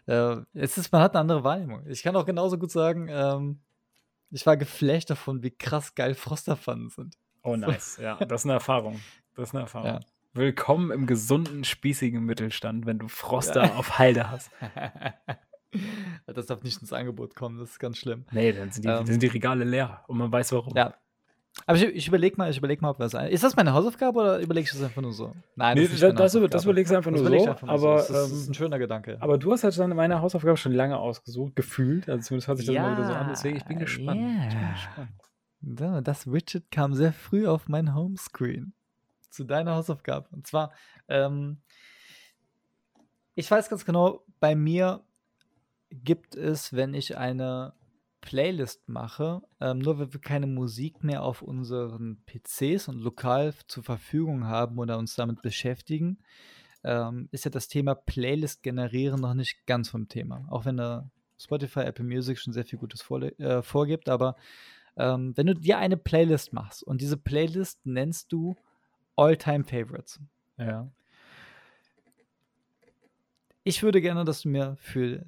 äh, es ist, man hat eine andere Wahrnehmung. Ich kann auch genauso gut sagen, ähm, ich war geflasht davon, wie krass geil Frosterpfannen sind. Oh, nice. ja, das ist eine Erfahrung. Das ist eine Erfahrung. Ja. Willkommen im gesunden, spießigen Mittelstand, wenn du Froster ja. auf Halde hast. das darf nicht ins Angebot kommen, das ist ganz schlimm. Nee, dann sind die, ähm, sind die Regale leer und man weiß warum. Ja. Aber ich, ich überlege mal, ich überlege mal, ob das ist. das meine Hausaufgabe oder überlege ich das einfach nur so? Nein, das, nee, das, das, das überlegst du einfach nur so. Einfach nur aber so. Das ist ein schöner Gedanke. Aber du hast halt dann meine Hausaufgabe schon lange ausgesucht, gefühlt. Also zumindest hat sich das ja, mal wieder so an. Deswegen, ich bin gespannt. Yeah. Ich bin gespannt. Das Widget kam sehr früh auf mein Homescreen zu deiner Hausaufgabe. Und zwar, ähm, ich weiß ganz genau, bei mir gibt es, wenn ich eine Playlist mache, ähm, nur wenn wir keine Musik mehr auf unseren PCs und lokal zur Verfügung haben oder uns damit beschäftigen, ähm, ist ja das Thema Playlist generieren noch nicht ganz vom Thema. Auch wenn da Spotify, Apple Music schon sehr viel Gutes äh, vorgibt, aber ähm, wenn du dir eine Playlist machst und diese Playlist nennst du All-Time Favorites. Ja. Ich würde gerne, dass du mir für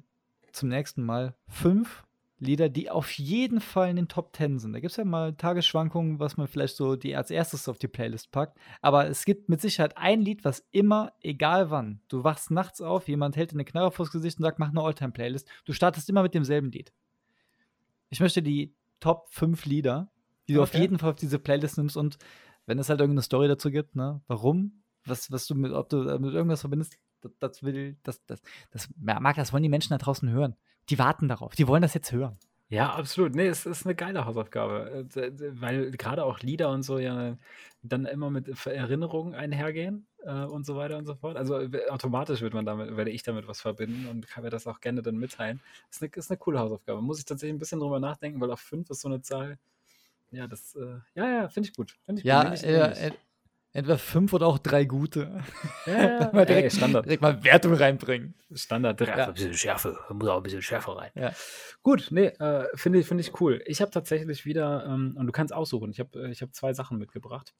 zum nächsten Mal fünf Lieder, die auf jeden Fall in den Top Ten sind. Da gibt es ja mal Tagesschwankungen, was man vielleicht so die als erstes auf die Playlist packt. Aber es gibt mit Sicherheit ein Lied, was immer, egal wann, du wachst nachts auf, jemand hält dir eine Knarre vors Gesicht und sagt, mach eine All-Time-Playlist. Du startest immer mit demselben Lied. Ich möchte die Top 5 Lieder, die du auf jeden Fall auf diese Playlist nimmst und wenn es halt irgendeine Story dazu gibt, ne, warum, was, was du mit, ob du mit irgendwas verbindest, das, das will, das, das, das, mag, das wollen die Menschen da draußen hören. Die warten darauf, die wollen das jetzt hören. Ja, absolut. Nee, es ist eine geile Hausaufgabe, äh, weil gerade auch Lieder und so ja dann immer mit Erinnerungen einhergehen äh, und so weiter und so fort. Also automatisch wird man damit, werde ich damit was verbinden und kann mir das auch gerne dann mitteilen. Ist eine, ist eine coole Hausaufgabe. Muss ich tatsächlich ein bisschen drüber nachdenken, weil auf fünf ist so eine Zahl, ja, das, äh, ja, ja, finde ich gut. Find ich ja, gut. Ich, äh, Entweder fünf oder auch drei gute. Ja, ey, direkt, Standard. direkt mal Wertung reinbringen. Standard direkt Ja. ein bisschen Schärfe. Muss auch ein bisschen Schärfe rein. Ja. Gut, nee, äh, finde ich, finde ich cool. Ich habe tatsächlich wieder, ähm, und du kannst aussuchen, ich habe äh, ich hab zwei Sachen mitgebracht.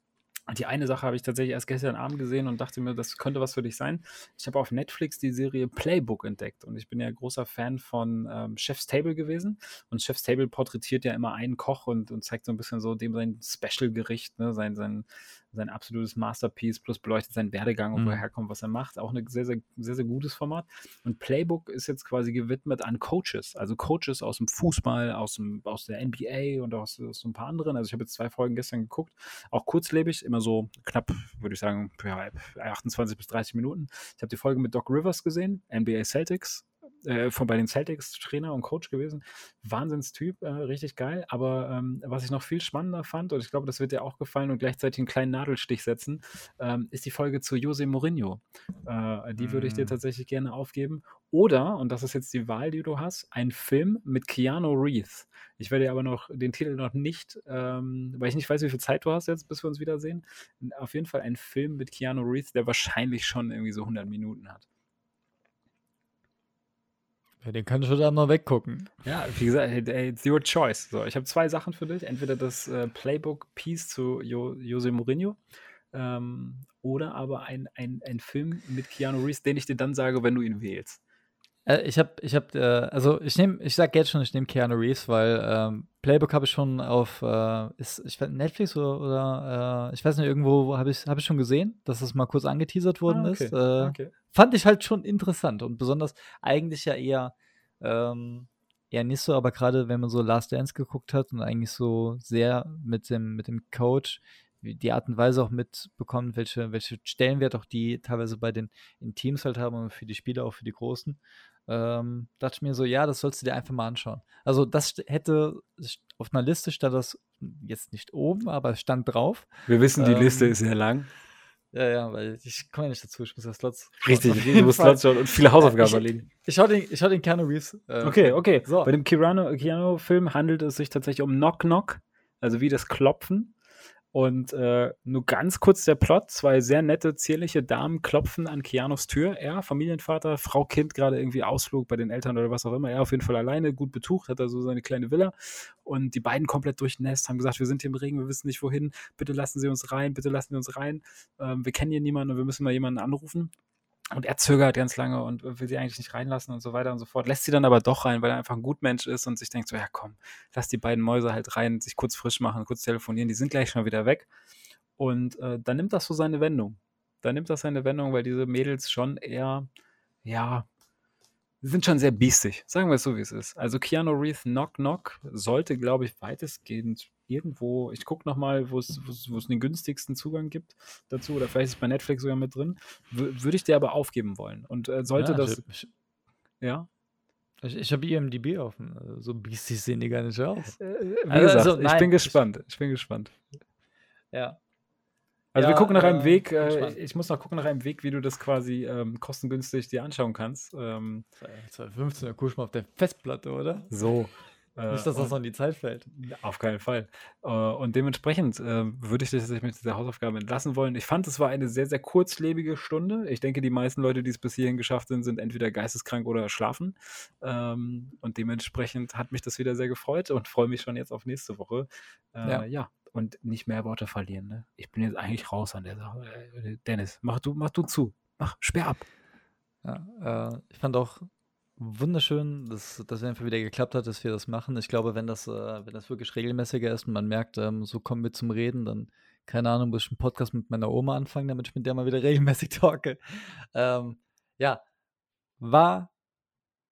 Die eine Sache habe ich tatsächlich erst gestern Abend gesehen und dachte mir, das könnte was für dich sein. Ich habe auf Netflix die Serie Playbook entdeckt und ich bin ja großer Fan von ähm, Chef's Table gewesen. Und Chef's Table porträtiert ja immer einen Koch und, und zeigt so ein bisschen so dem sein Special-Gericht, ne, sein, sein, sein absolutes Masterpiece, plus beleuchtet seinen Werdegang und Mhm. herkommt, was er macht. Auch ein sehr, sehr, sehr, sehr gutes Format. Und Playbook ist jetzt quasi gewidmet an Coaches, also Coaches aus dem Fußball, aus, dem, aus der NBA und aus, aus so ein paar anderen. Also ich habe jetzt zwei Folgen gestern geguckt, auch kurzlebig, immer so knapp, würde ich sagen, ja, 28 bis 30 Minuten. Ich habe die Folge mit Doc Rivers gesehen, NBA Celtics, äh, von bei den Celtics Trainer und Coach gewesen. Wahnsinnstyp, äh, richtig geil. Aber ähm, was ich noch viel spannender fand, und ich glaube, das wird dir auch gefallen und gleichzeitig einen kleinen Nadelstich setzen, ähm, ist die Folge zu Jose Mourinho. Äh, die würde ich dir Mm. tatsächlich gerne aufgeben. Oder, und das ist jetzt die Wahl, die du hast, ein Film mit Keanu Reeves. Ich werde dir aber noch den Titel noch nicht, ähm, weil ich nicht weiß, wie viel Zeit du hast jetzt, bis wir uns wiedersehen. Auf jeden Fall ein Film mit Keanu Reeves, der wahrscheinlich schon irgendwie so 100 Minuten hat. Ja, den kannst du da mal weggucken. Ja, wie gesagt, it's your choice. So, ich habe zwei Sachen für dich. Entweder das äh, Playbook Piece zu jo Jose Mourinho ähm, oder aber ein, ein, ein Film mit Keanu Reeves, den ich dir dann sage, wenn du ihn wählst. Äh, ich habe, ich habe, äh, also ich nehme, ich sag jetzt schon, ich nehme Keanu Reeves, weil ähm, Playbook habe ich schon auf, äh, ist, ich weiß, Netflix oder, oder äh, ich weiß nicht, irgendwo habe ich, habe ich schon gesehen, dass das mal kurz angeteasert worden Ah, okay. ist. Äh, okay. Fand ich halt schon interessant und besonders eigentlich ja eher, ähm, eher nicht so, aber gerade wenn man so Last Dance geguckt hat und eigentlich so sehr mit dem, mit dem Coach die Art und Weise auch mitbekommen, welche, welche Stellenwert auch die teilweise bei den in Teams halt haben und für die Spieler, auch für die Großen, ähm, dachte ich mir so, ja, das sollst du dir einfach mal anschauen. Also das hätte auf einer Liste stand das jetzt nicht oben, aber es stand drauf. Wir wissen, die Ähm, Liste ist sehr lang. Ja, ja, weil ich komme ja nicht dazu, ich muss ja Slots. Richtig, du musst. Slots schauen und viele Hausaufgaben ich- erledigen. Ich schau den, ich schau den Keanu Reeves. äh, Okay, okay. So. Bei dem Keanu- Keanu-Film handelt es sich tatsächlich um Knock Knock, also wie das Klopfen. Und äh, nur ganz kurz der Plot: Zwei sehr nette, zierliche Damen klopfen an Keanus Tür. Er, Familienvater, Frau, Kind, gerade irgendwie Ausflug bei den Eltern oder was auch immer. Er auf jeden Fall alleine, gut betucht, hat da so seine kleine Villa. Und die beiden komplett durchnässt, haben gesagt: Wir sind hier im Regen, wir wissen nicht wohin. Bitte lassen Sie uns rein, bitte lassen Sie uns rein. Ähm, wir kennen hier niemanden und wir müssen mal jemanden anrufen. Und er zögert ganz lange und will sie eigentlich nicht reinlassen und so weiter und so fort. Lässt sie dann aber doch rein, weil er einfach ein Gutmensch ist und sich denkt so, ja komm, lass die beiden Mäuse halt rein, sich kurz frisch machen, kurz telefonieren, die sind gleich schon wieder weg. Und äh, dann nimmt das so seine Wendung. Dann nimmt das seine Wendung, weil diese Mädels schon eher, ja, sind schon sehr biestig. Sagen wir es so, wie es ist. Also Keanu Reeves Knock Knock sollte, glaube ich, weitestgehend irgendwo, ich gucke nochmal, wo es den günstigsten Zugang gibt dazu, oder vielleicht ist es bei Netflix sogar mit drin, Wür- würde ich dir aber aufgeben wollen. Und äh, sollte ja, das, Ich, ja, ich, ich habe IMDb offen. also So biestig sehen die gar nicht aus. äh, wie Also- gesagt, also, ich nein, bin ich- gespannt. Ich bin gespannt. Ja. Also wir Ja, gucken nach einem äh, Weg, bin äh, ich muss noch gucken nach einem Weg, wie du das quasi ähm, kostengünstig dir anschauen kannst. Ähm, 2015, da guck ich mal auf der Festplatte, oder? so. Äh, Nicht, dass das noch in die Zeit fällt. Auf keinen Fall. Äh, Und dementsprechend äh, würde ich dich tatsächlich mit dieser Hausaufgabe entlassen wollen. Ich fand, es war eine sehr, sehr kurzlebige Stunde. Ich denke, die meisten Leute, die es bis hierhin geschafft sind, sind entweder geisteskrank oder schlafen. Ähm, Und dementsprechend hat mich das wieder sehr gefreut und freue mich schon jetzt auf nächste Woche. Ja. ja. Und nicht mehr Worte verlieren. Ne? Ich bin jetzt eigentlich raus an der Sache. Dennis, mach du, mach du zu. Mach, sperr ab. Ja, äh, ich fand auch wunderschön, dass das einfach wieder geklappt hat, dass wir das machen. Ich glaube, wenn das, äh, wenn das wirklich regelmäßiger ist und man merkt, ähm, so kommen wir zum Reden, dann, keine Ahnung, muss ich einen Podcast mit meiner Oma anfangen, damit ich mit der mal wieder regelmäßig talke. Ähm, ja, war,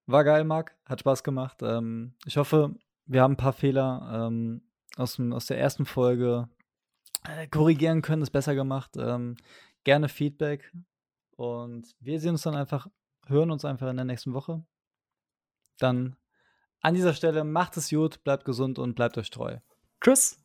war geil, Marc, hat Spaß gemacht. Ähm, ich hoffe, wir haben ein paar Fehler ähm, aus, dem, aus der ersten Folge äh, korrigieren können, es besser gemacht. Ähm, gerne Feedback. Und wir sehen uns dann einfach, hören uns einfach in der nächsten Woche. Dann an dieser Stelle macht es gut, bleibt gesund und bleibt euch treu. Tschüss.